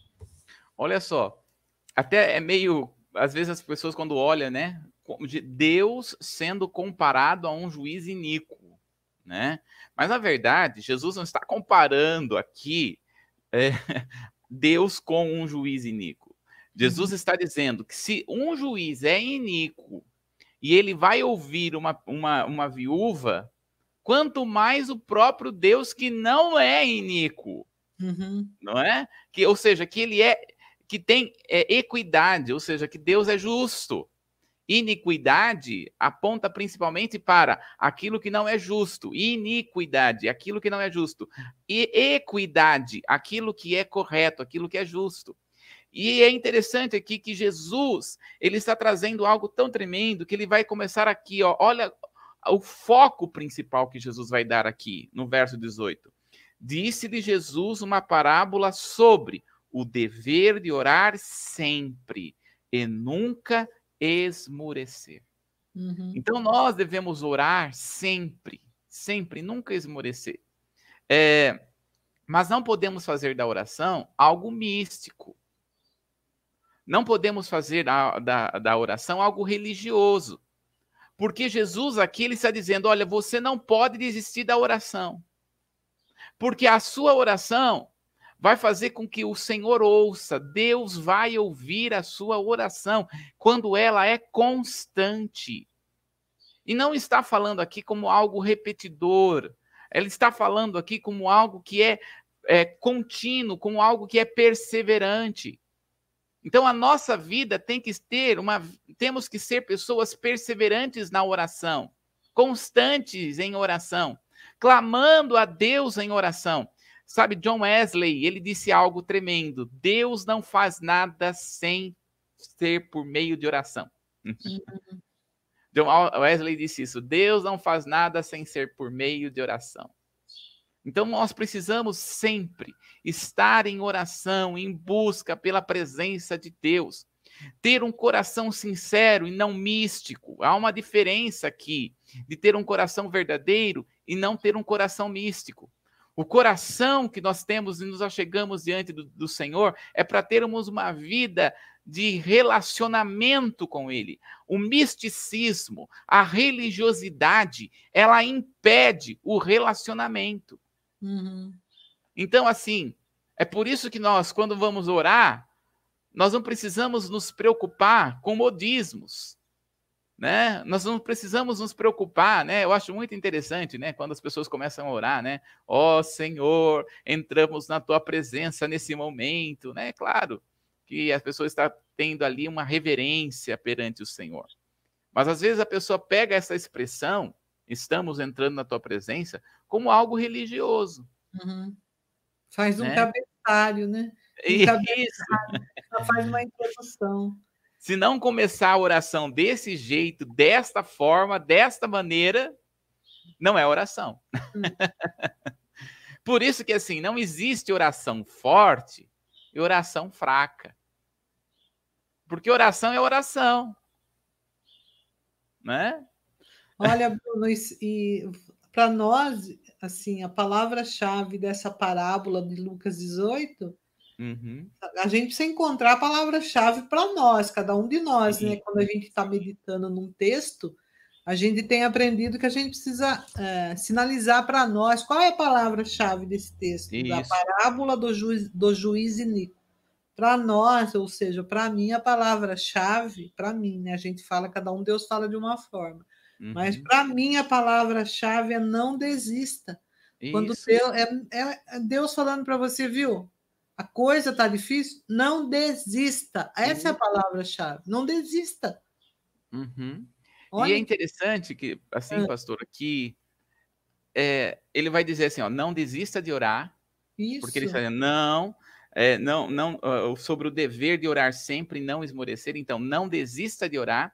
Olha só, até é meio. Às vezes as pessoas, quando olham, né? de Deus sendo comparado a um juiz iníquo, né? Mas na verdade, Jesus não está comparando aqui é, Deus com um juiz iníquo. Jesus uhum. está dizendo que se um juiz é iníquo e ele vai ouvir uma, uma, uma viúva, quanto mais o próprio Deus que não é iníquo, uhum. não é? Que, ou seja, que ele é que tem é, equidade, ou seja, que Deus é justo. Iniquidade aponta principalmente para aquilo que não é justo. Iniquidade, aquilo que não é justo. E equidade, aquilo que é correto, aquilo que é justo. E é interessante aqui que Jesus, ele está trazendo algo tão tremendo que ele vai começar aqui, ó, olha o foco principal que Jesus vai dar aqui, no verso 18. Disse-lhe Jesus uma parábola sobre o dever de orar sempre e nunca esmorecer. Uhum. Então nós devemos orar sempre, sempre, nunca esmorecer. É, mas não podemos fazer da oração algo místico. Não podemos fazer da, da, da oração algo religioso. Porque Jesus aqui ele está dizendo: olha, você não pode desistir da oração. Porque a sua oração vai fazer com que o Senhor ouça, Deus vai ouvir a sua oração quando ela é constante. E não está falando aqui como algo repetidor, ela está falando aqui como algo que é, é contínuo, como algo que é perseverante. Então a nossa vida tem que ter uma temos que ser pessoas perseverantes na oração, constantes em oração, clamando a Deus em oração. Sabe, John Wesley, ele disse algo tremendo: Deus não faz nada sem ser por meio de oração. Uhum. John Wesley disse isso: Deus não faz nada sem ser por meio de oração. Então nós precisamos sempre estar em oração, em busca pela presença de Deus. Ter um coração sincero e não místico. Há uma diferença aqui de ter um coração verdadeiro e não ter um coração místico. O coração que nós temos e nos achegamos diante do, do Senhor é para termos uma vida de relacionamento com Ele. O misticismo, a religiosidade, ela impede o relacionamento. Uhum. Então, assim, é por isso que nós, quando vamos orar, nós não precisamos nos preocupar com modismos né? Nós não precisamos nos preocupar, né? Eu acho muito interessante, né? Quando as pessoas começam a orar, né? Ó oh, Senhor, entramos na tua presença nesse momento, né? Claro que a pessoa está tendo ali uma reverência perante o Senhor. Mas às vezes a pessoa pega essa expressão, estamos entrando na tua presença, como algo religioso. Uhum. Faz um né? cabeçalho, né? Um cabeçalho, faz uma introdução. Se não começar a oração desse jeito, desta forma, desta maneira, não é oração. Hum. Por isso que assim, não existe oração forte e oração fraca. Porque oração é oração. Né? Olha, Bruno, e para nós, assim, a palavra-chave dessa parábola de Lucas 18 Uhum. A gente precisa encontrar a palavra-chave para nós, cada um de nós, né? Quando a gente está meditando num texto, a gente tem aprendido que a gente precisa é, sinalizar para nós qual é a palavra-chave desse texto, Isso. da parábola do juiz, do juiz Inico. para nós, ou seja, para mim, a palavra-chave, para mim, né? A gente fala, cada um Deus fala de uma forma. Uhum. Mas para mim, a palavra-chave é não desista. Isso. Quando Deus, é, é Deus falando para você, viu? A coisa está difícil, não desista. Essa uhum. é a palavra-chave. Não desista. Uhum. E é interessante que, assim, é. pastor, que é, ele vai dizer assim, ó, não desista de orar, Isso. porque ele está dizendo, não, é, não, não, uh, sobre o dever de orar sempre e não esmorecer, então não desista de orar,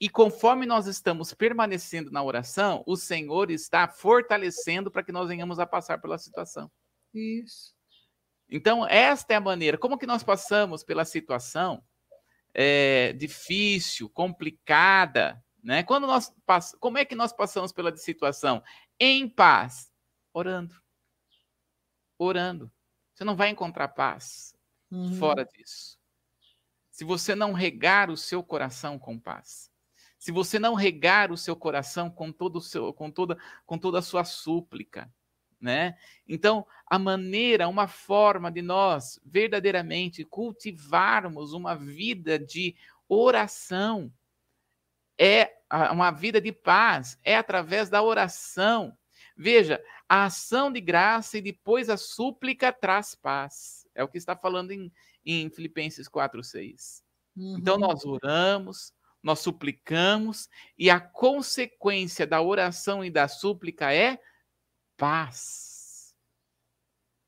e conforme nós estamos permanecendo na oração, o Senhor está fortalecendo para que nós venhamos a passar pela situação. Isso. Então, esta é a maneira. Como que nós passamos pela situação é, difícil, complicada, né? Quando nós pass... Como é que nós passamos pela situação? Em paz, orando. Orando. Você não vai encontrar paz uhum. fora disso. Se você não regar o seu coração com paz, se você não regar o seu coração com todo seu, com toda, com toda a sua súplica, né? Então, a maneira, uma forma de nós verdadeiramente cultivarmos uma vida de oração é uma vida de paz, é através da oração. Veja, a ação de graça e depois a súplica traz paz. É o que está falando em, em Filipenses 4, 6. Uhum. Então, nós oramos, nós suplicamos, e a consequência da oração e da súplica é paz.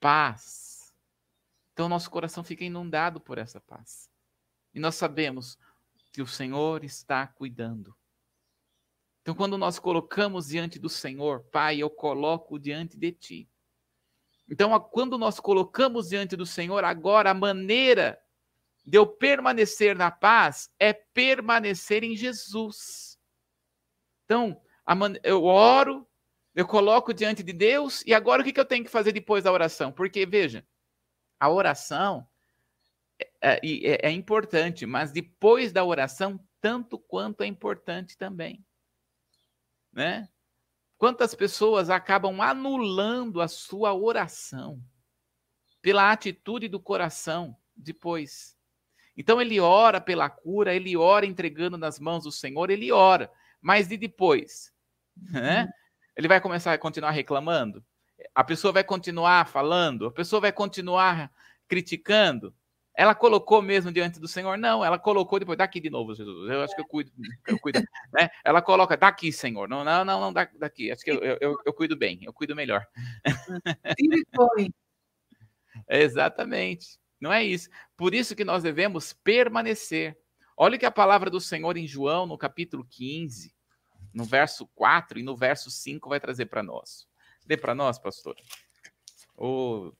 Paz. Então, nosso coração fica inundado por essa paz. E nós sabemos que o Senhor está cuidando. Então, quando nós colocamos diante do Senhor, Pai, eu coloco diante de ti. Então, quando nós colocamos diante do Senhor, agora a maneira de eu permanecer na paz é permanecer em Jesus. Então, eu oro, eu coloco diante de Deus, e agora o que eu tenho que fazer depois da oração? Porque, veja, a oração é, é, é, é importante, mas depois da oração, tanto quanto é importante também. Né? Quantas pessoas acabam anulando a sua oração pela atitude do coração depois? Então ele ora pela cura, ele ora entregando nas mãos do Senhor, ele ora, mas de depois, né? Uhum. Ele vai começar a continuar reclamando, a pessoa vai continuar falando, a pessoa vai continuar criticando. Ela colocou mesmo diante do Senhor? Não, ela colocou depois, daqui de novo, Jesus. Eu acho que eu cuido, eu cuido, né? Ela coloca, daqui, Senhor. Não, não, não, não daqui. Acho que eu, eu, eu cuido bem, eu cuido melhor. Exatamente. Não é isso. Por isso que nós devemos permanecer. Olha que a palavra do Senhor em João, no capítulo 15, no verso 4 e no verso 5, vai trazer para nós. Dê para nós, pastor. Oh,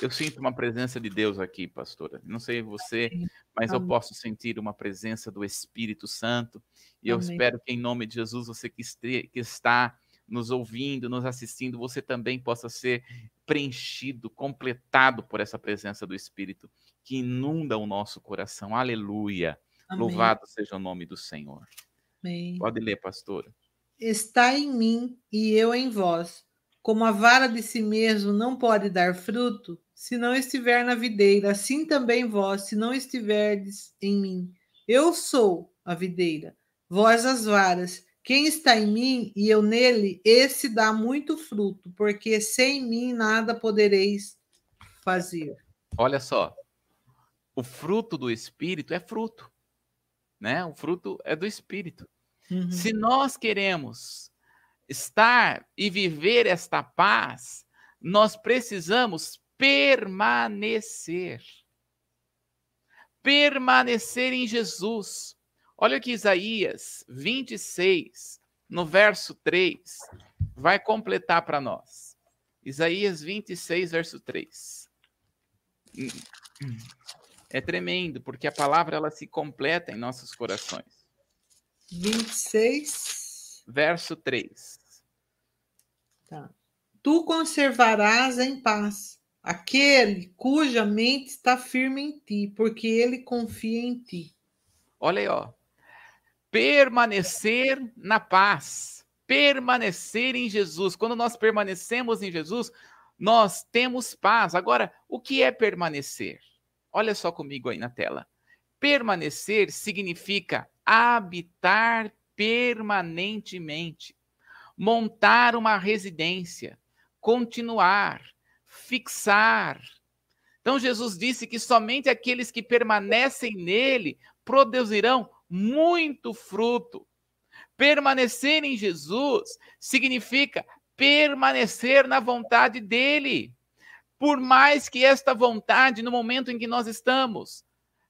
eu sinto uma presença de Deus aqui, pastora. Não sei você, mas Amém. eu posso sentir uma presença do Espírito Santo. E eu espero que, em nome de Jesus, você que, este, que está nos ouvindo, nos assistindo, você também possa ser preenchido, completado por essa presença do Espírito que inunda o nosso coração. Aleluia. Amém. Louvado seja o nome do Senhor. Amém. Pode ler, pastora. Está em mim e eu em vós. Como a vara de si mesmo não pode dar fruto, se não estiver na videira, assim também vós, se não estiverdes em mim. Eu sou a videira, vós as varas. Quem está em mim e eu nele, esse dá muito fruto, porque sem mim nada podereis fazer. Olha só, o fruto do Espírito é fruto, né? O fruto é do Espírito. Uhum. Se nós queremos estar e viver esta paz, nós precisamos permanecer. Permanecer em Jesus. Olha que Isaías 26, no verso 3, vai completar para nós. Isaías 26, verso 3. É tremendo, porque a palavra ela se completa em nossos corações. 26, verso 3. Tá. Tu conservarás em paz aquele cuja mente está firme em ti, porque ele confia em ti. Olha aí, ó permanecer na paz, permanecer em Jesus. Quando nós permanecemos em Jesus, nós temos paz. Agora, o que é permanecer? Olha só comigo aí na tela. Permanecer significa habitar permanentemente, montar uma residência, continuar, fixar. Então Jesus disse que somente aqueles que permanecem nele produzirão muito fruto. Permanecer em Jesus significa permanecer na vontade dele. Por mais que esta vontade, no momento em que nós estamos,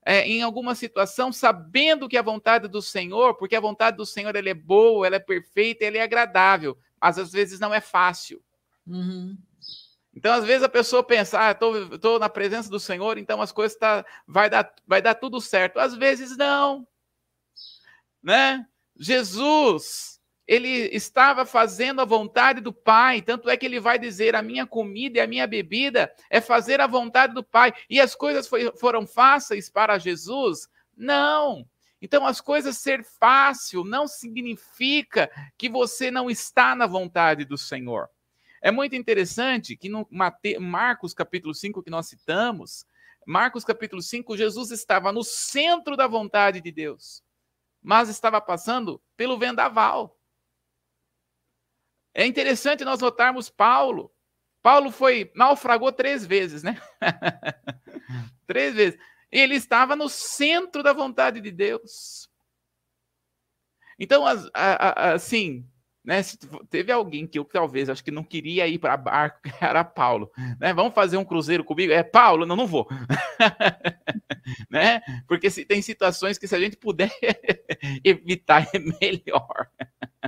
é, em alguma situação, sabendo que a vontade do Senhor, porque a vontade do Senhor ela é boa, ela é perfeita, ela é agradável, mas às vezes não é fácil. Uhum. Então, às vezes a pessoa pensa, ah, estou na presença do Senhor, então as coisas tá, vai, dar, vai dar tudo certo. Às vezes não. Né? Jesus ele estava fazendo a vontade do Pai, tanto é que ele vai dizer: a minha comida e a minha bebida é fazer a vontade do Pai. E as coisas foi, foram fáceis para Jesus? Não. Então, as coisas ser fácil não significa que você não está na vontade do Senhor. É muito interessante que no Marcos capítulo 5 que nós citamos, Marcos capítulo 5, Jesus estava no centro da vontade de Deus, mas estava passando pelo vendaval. É interessante nós notarmos Paulo. Paulo foi naufragou três vezes, né? três vezes. Ele estava no centro da vontade de Deus. Então, assim, né? Teve alguém que eu talvez acho que não queria ir para barco, era Paulo, né? Vamos fazer um cruzeiro comigo? É Paulo, não, não vou, né? Porque se tem situações que se a gente puder evitar é melhor.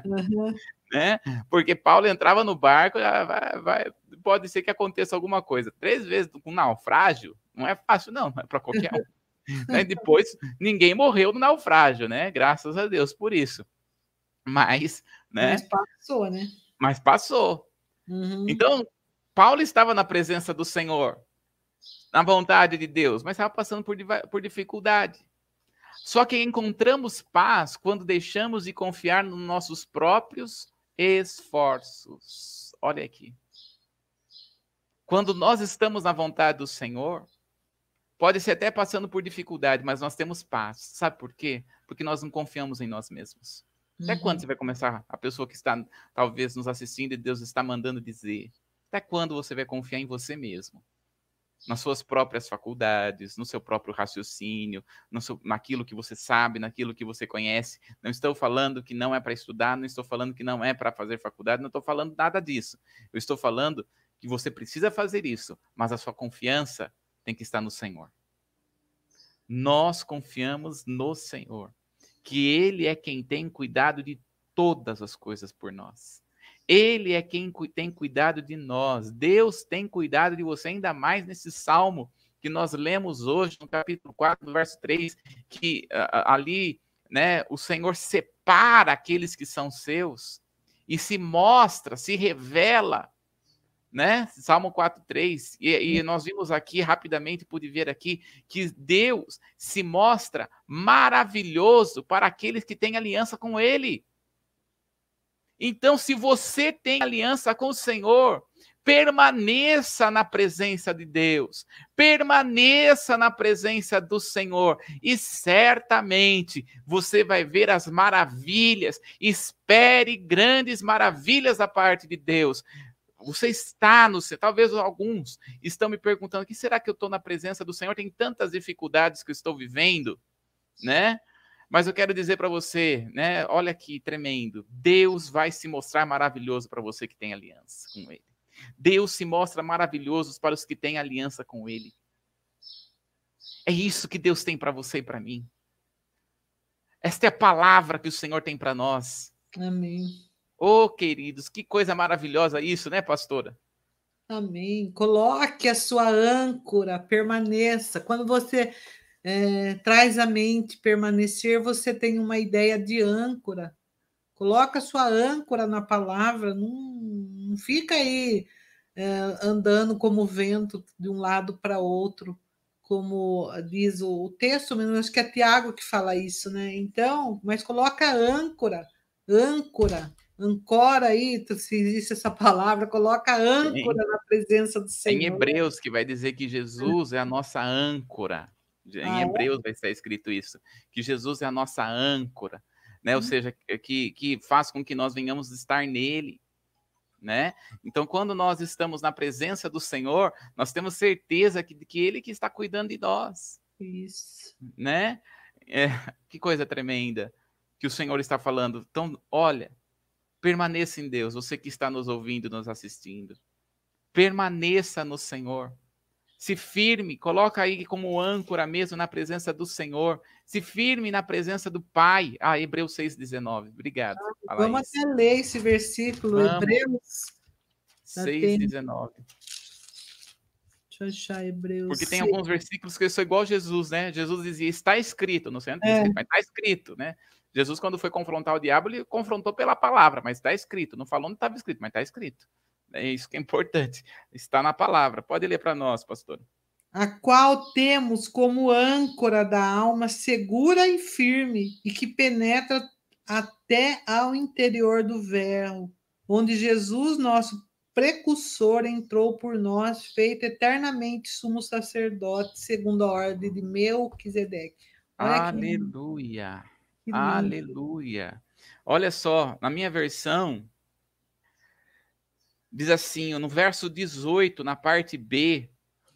Uhum né? Porque Paulo entrava no barco, vai, vai, pode ser que aconteça alguma coisa. Três vezes com naufrágio, não é fácil, não, não é para qualquer um. né? Depois, ninguém morreu no naufrágio, né? Graças a Deus por isso. Mas, né? Mas passou, né? Mas passou. Uhum. Então, Paulo estava na presença do Senhor, na vontade de Deus, mas estava passando por, por dificuldade. Só que encontramos paz quando deixamos de confiar nos nossos próprios esforços. Olha aqui. Quando nós estamos na vontade do Senhor, pode ser até passando por dificuldade, mas nós temos paz. Sabe por quê? Porque nós não confiamos em nós mesmos. Até uhum. quando você vai começar, a pessoa que está talvez nos assistindo e Deus está mandando dizer, até quando você vai confiar em você mesmo? Nas suas próprias faculdades, no seu próprio raciocínio, seu, naquilo que você sabe, naquilo que você conhece. Não estou falando que não é para estudar, não estou falando que não é para fazer faculdade, não estou falando nada disso. Eu estou falando que você precisa fazer isso, mas a sua confiança tem que estar no Senhor. Nós confiamos no Senhor, que Ele é quem tem cuidado de todas as coisas por nós. Ele é quem tem cuidado de nós. Deus tem cuidado de você, ainda mais nesse salmo que nós lemos hoje, no capítulo 4, verso 3, que uh, ali né, o Senhor separa aqueles que são seus e se mostra, se revela. Né? Salmo 4, 3. E, e nós vimos aqui rapidamente, pude ver aqui, que Deus se mostra maravilhoso para aqueles que têm aliança com Ele. Então, se você tem aliança com o Senhor, permaneça na presença de Deus, permaneça na presença do Senhor, e certamente você vai ver as maravilhas, espere grandes maravilhas da parte de Deus. Você está no céu, talvez alguns estão me perguntando: que será que eu estou na presença do Senhor? Tem tantas dificuldades que eu estou vivendo, né? Mas eu quero dizer para você, né? Olha que tremendo. Deus vai se mostrar maravilhoso para você que tem aliança com Ele. Deus se mostra maravilhoso para os que têm aliança com Ele. É isso que Deus tem para você e para mim. Esta é a palavra que o Senhor tem para nós. Amém. Oh, queridos, que coisa maravilhosa isso, né, pastora? Amém. Coloque a sua âncora, permaneça. Quando você é, traz a mente permanecer, você tem uma ideia de âncora. Coloca sua âncora na palavra, não, não fica aí é, andando como vento de um lado para outro, como diz o, o texto, mas acho que é Tiago que fala isso, né? Então, mas coloca âncora, âncora, ancora aí, se existe essa palavra, coloca âncora na presença do Senhor. Em Hebreus, que vai dizer que Jesus é a nossa âncora. Em ah, é? Hebreus é? vai estar escrito isso, que Jesus é a nossa âncora, né? Hum. Ou uhum. seja, que, que faz com que nós venhamos estar nele, né? Então, quando nós estamos na presença do Senhor, nós temos certeza que, que Ele que está cuidando de nós. Isso. Né? É, que coisa tremenda que o Senhor está falando. Então, olha, permaneça em Deus, você que está nos ouvindo, nos assistindo. Permaneça no Senhor. Se firme, coloca aí como âncora mesmo na presença do Senhor. Se firme na presença do Pai. Ah, Hebreus 6,19. Obrigado. Ah, vamos até ler esse versículo, vamos. Hebreus 6,19. Deixa eu achar Hebreus. Porque tem 6. alguns versículos que eu sou igual a Jesus, né? Jesus dizia, está escrito, não sei onde é. mas está escrito, né? Jesus, quando foi confrontar o diabo, ele confrontou pela palavra, mas está escrito. Não falou onde estava escrito, mas está escrito. É isso que é importante. Está na palavra. Pode ler para nós, pastor. A qual temos como âncora da alma segura e firme e que penetra até ao interior do véu, onde Jesus, nosso precursor, entrou por nós, feito eternamente sumo sacerdote, segundo a ordem de Melquisedeque. Aleluia. Aleluia. Olha só, na minha versão, diz assim, no verso 18, na parte B,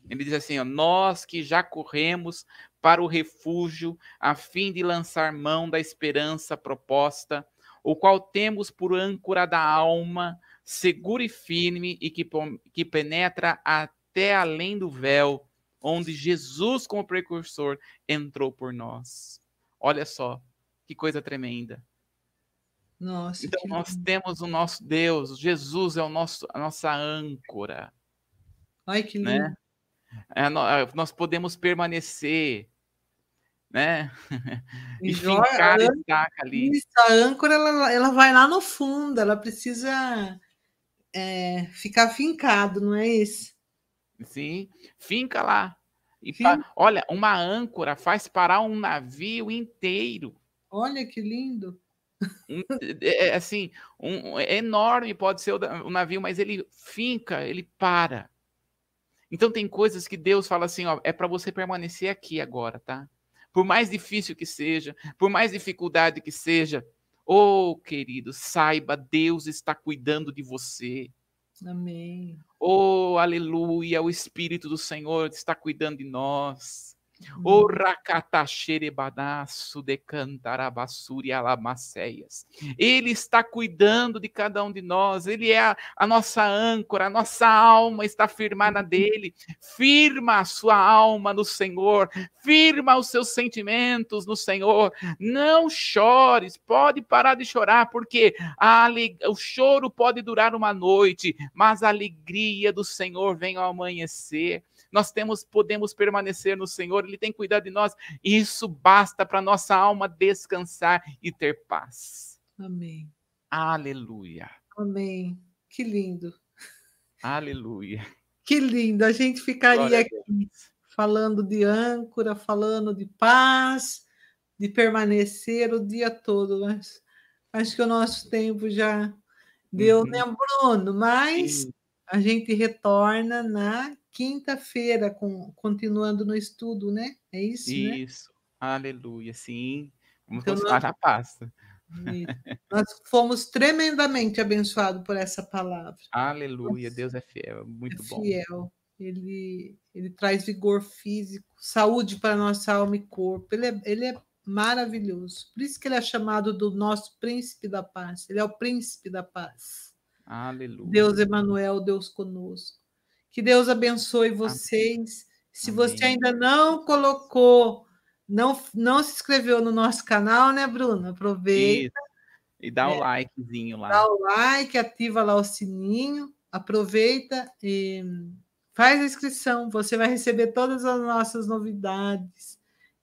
ele diz assim: Nós que já corremos para o refúgio, a fim de lançar mão da esperança proposta, o qual temos por âncora da alma, seguro e firme, e que, que penetra até além do véu, onde Jesus, como precursor, entrou por nós. Olha só, que coisa tremenda. Nossa, então nós temos o nosso Deus, Jesus é o nosso, a nossa âncora. Ai, que né? lindo. Né? É, nós podemos permanecer, né? E, e fincar a estaca ali. Isso, a âncora ela, ela vai lá no fundo, ela precisa é, ficar fincado, não é isso? Sim, finca lá. E pa... olha, uma âncora faz parar um navio inteiro. Olha que lindo. Um, é, é, assim, um, é enorme pode ser o, o, navio, mas ele finca, ele para. Então tem coisas que Deus fala assim, ó, é para você permanecer aqui agora, tá? Por mais difícil que seja, por mais dificuldade que seja, oh, querido, saiba, Deus está cuidando de você. Amém. Oh, aleluia, o Espírito do Senhor está cuidando de nós. O rakataxerebadaço de cantarabassuri alamaceias. Ele está cuidando de cada um de nós. Ele é a, a, nossa âncora, a nossa alma está firmada dele. Firma a sua alma no Senhor. Firma os seus sentimentos no Senhor. Não chores. Pode parar de chorar, porque a, o choro pode durar uma noite, mas a alegria do Senhor vem ao amanhecer nós temos, podemos permanecer no Senhor, Ele tem cuidado de nós, e isso basta para nossa alma descansar e ter paz. Amém. Aleluia. Amém. Que lindo. Aleluia. Que lindo. A gente ficaria aqui falando de âncora, falando de paz, de permanecer o dia todo, mas acho que o nosso tempo já deu, uhum. né, Bruno? Mas Sim. a gente retorna na quinta-feira, com, continuando no estudo, né? É isso, isso. né? Isso, aleluia, sim. Vamos então, continuar nós, na pasta. Nós fomos tremendamente abençoados por essa palavra. Aleluia, Deus é fiel, muito é bom. Fiel. Ele, ele traz vigor físico, saúde para nossa alma e corpo. Ele é, ele é maravilhoso. Por isso que ele é chamado do nosso príncipe da paz. Ele é o príncipe da paz. Aleluia. Deus Emanuel, Deus conosco. Que Deus abençoe vocês. Amém. Se Amém. você ainda não colocou, não, não se inscreveu no nosso canal, né, Bruna? Aproveita. Isso. E dá o é, likezinho lá. Dá o like, ativa lá o sininho, aproveita e faz a inscrição. Você vai receber todas as nossas novidades.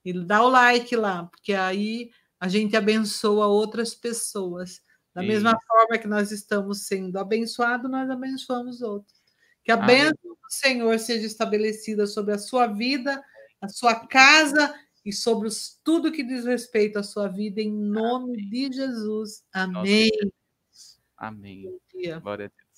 E dá o like lá, porque aí a gente abençoa outras pessoas. Da Isso. mesma forma que nós estamos sendo abençoados, nós abençoamos outros. Que a Amém. bênção do Senhor seja estabelecida sobre a sua vida, a sua casa e sobre os, tudo que diz respeito à sua vida, em nome Amém. de Jesus. Amém. Amém. Glória a Deus.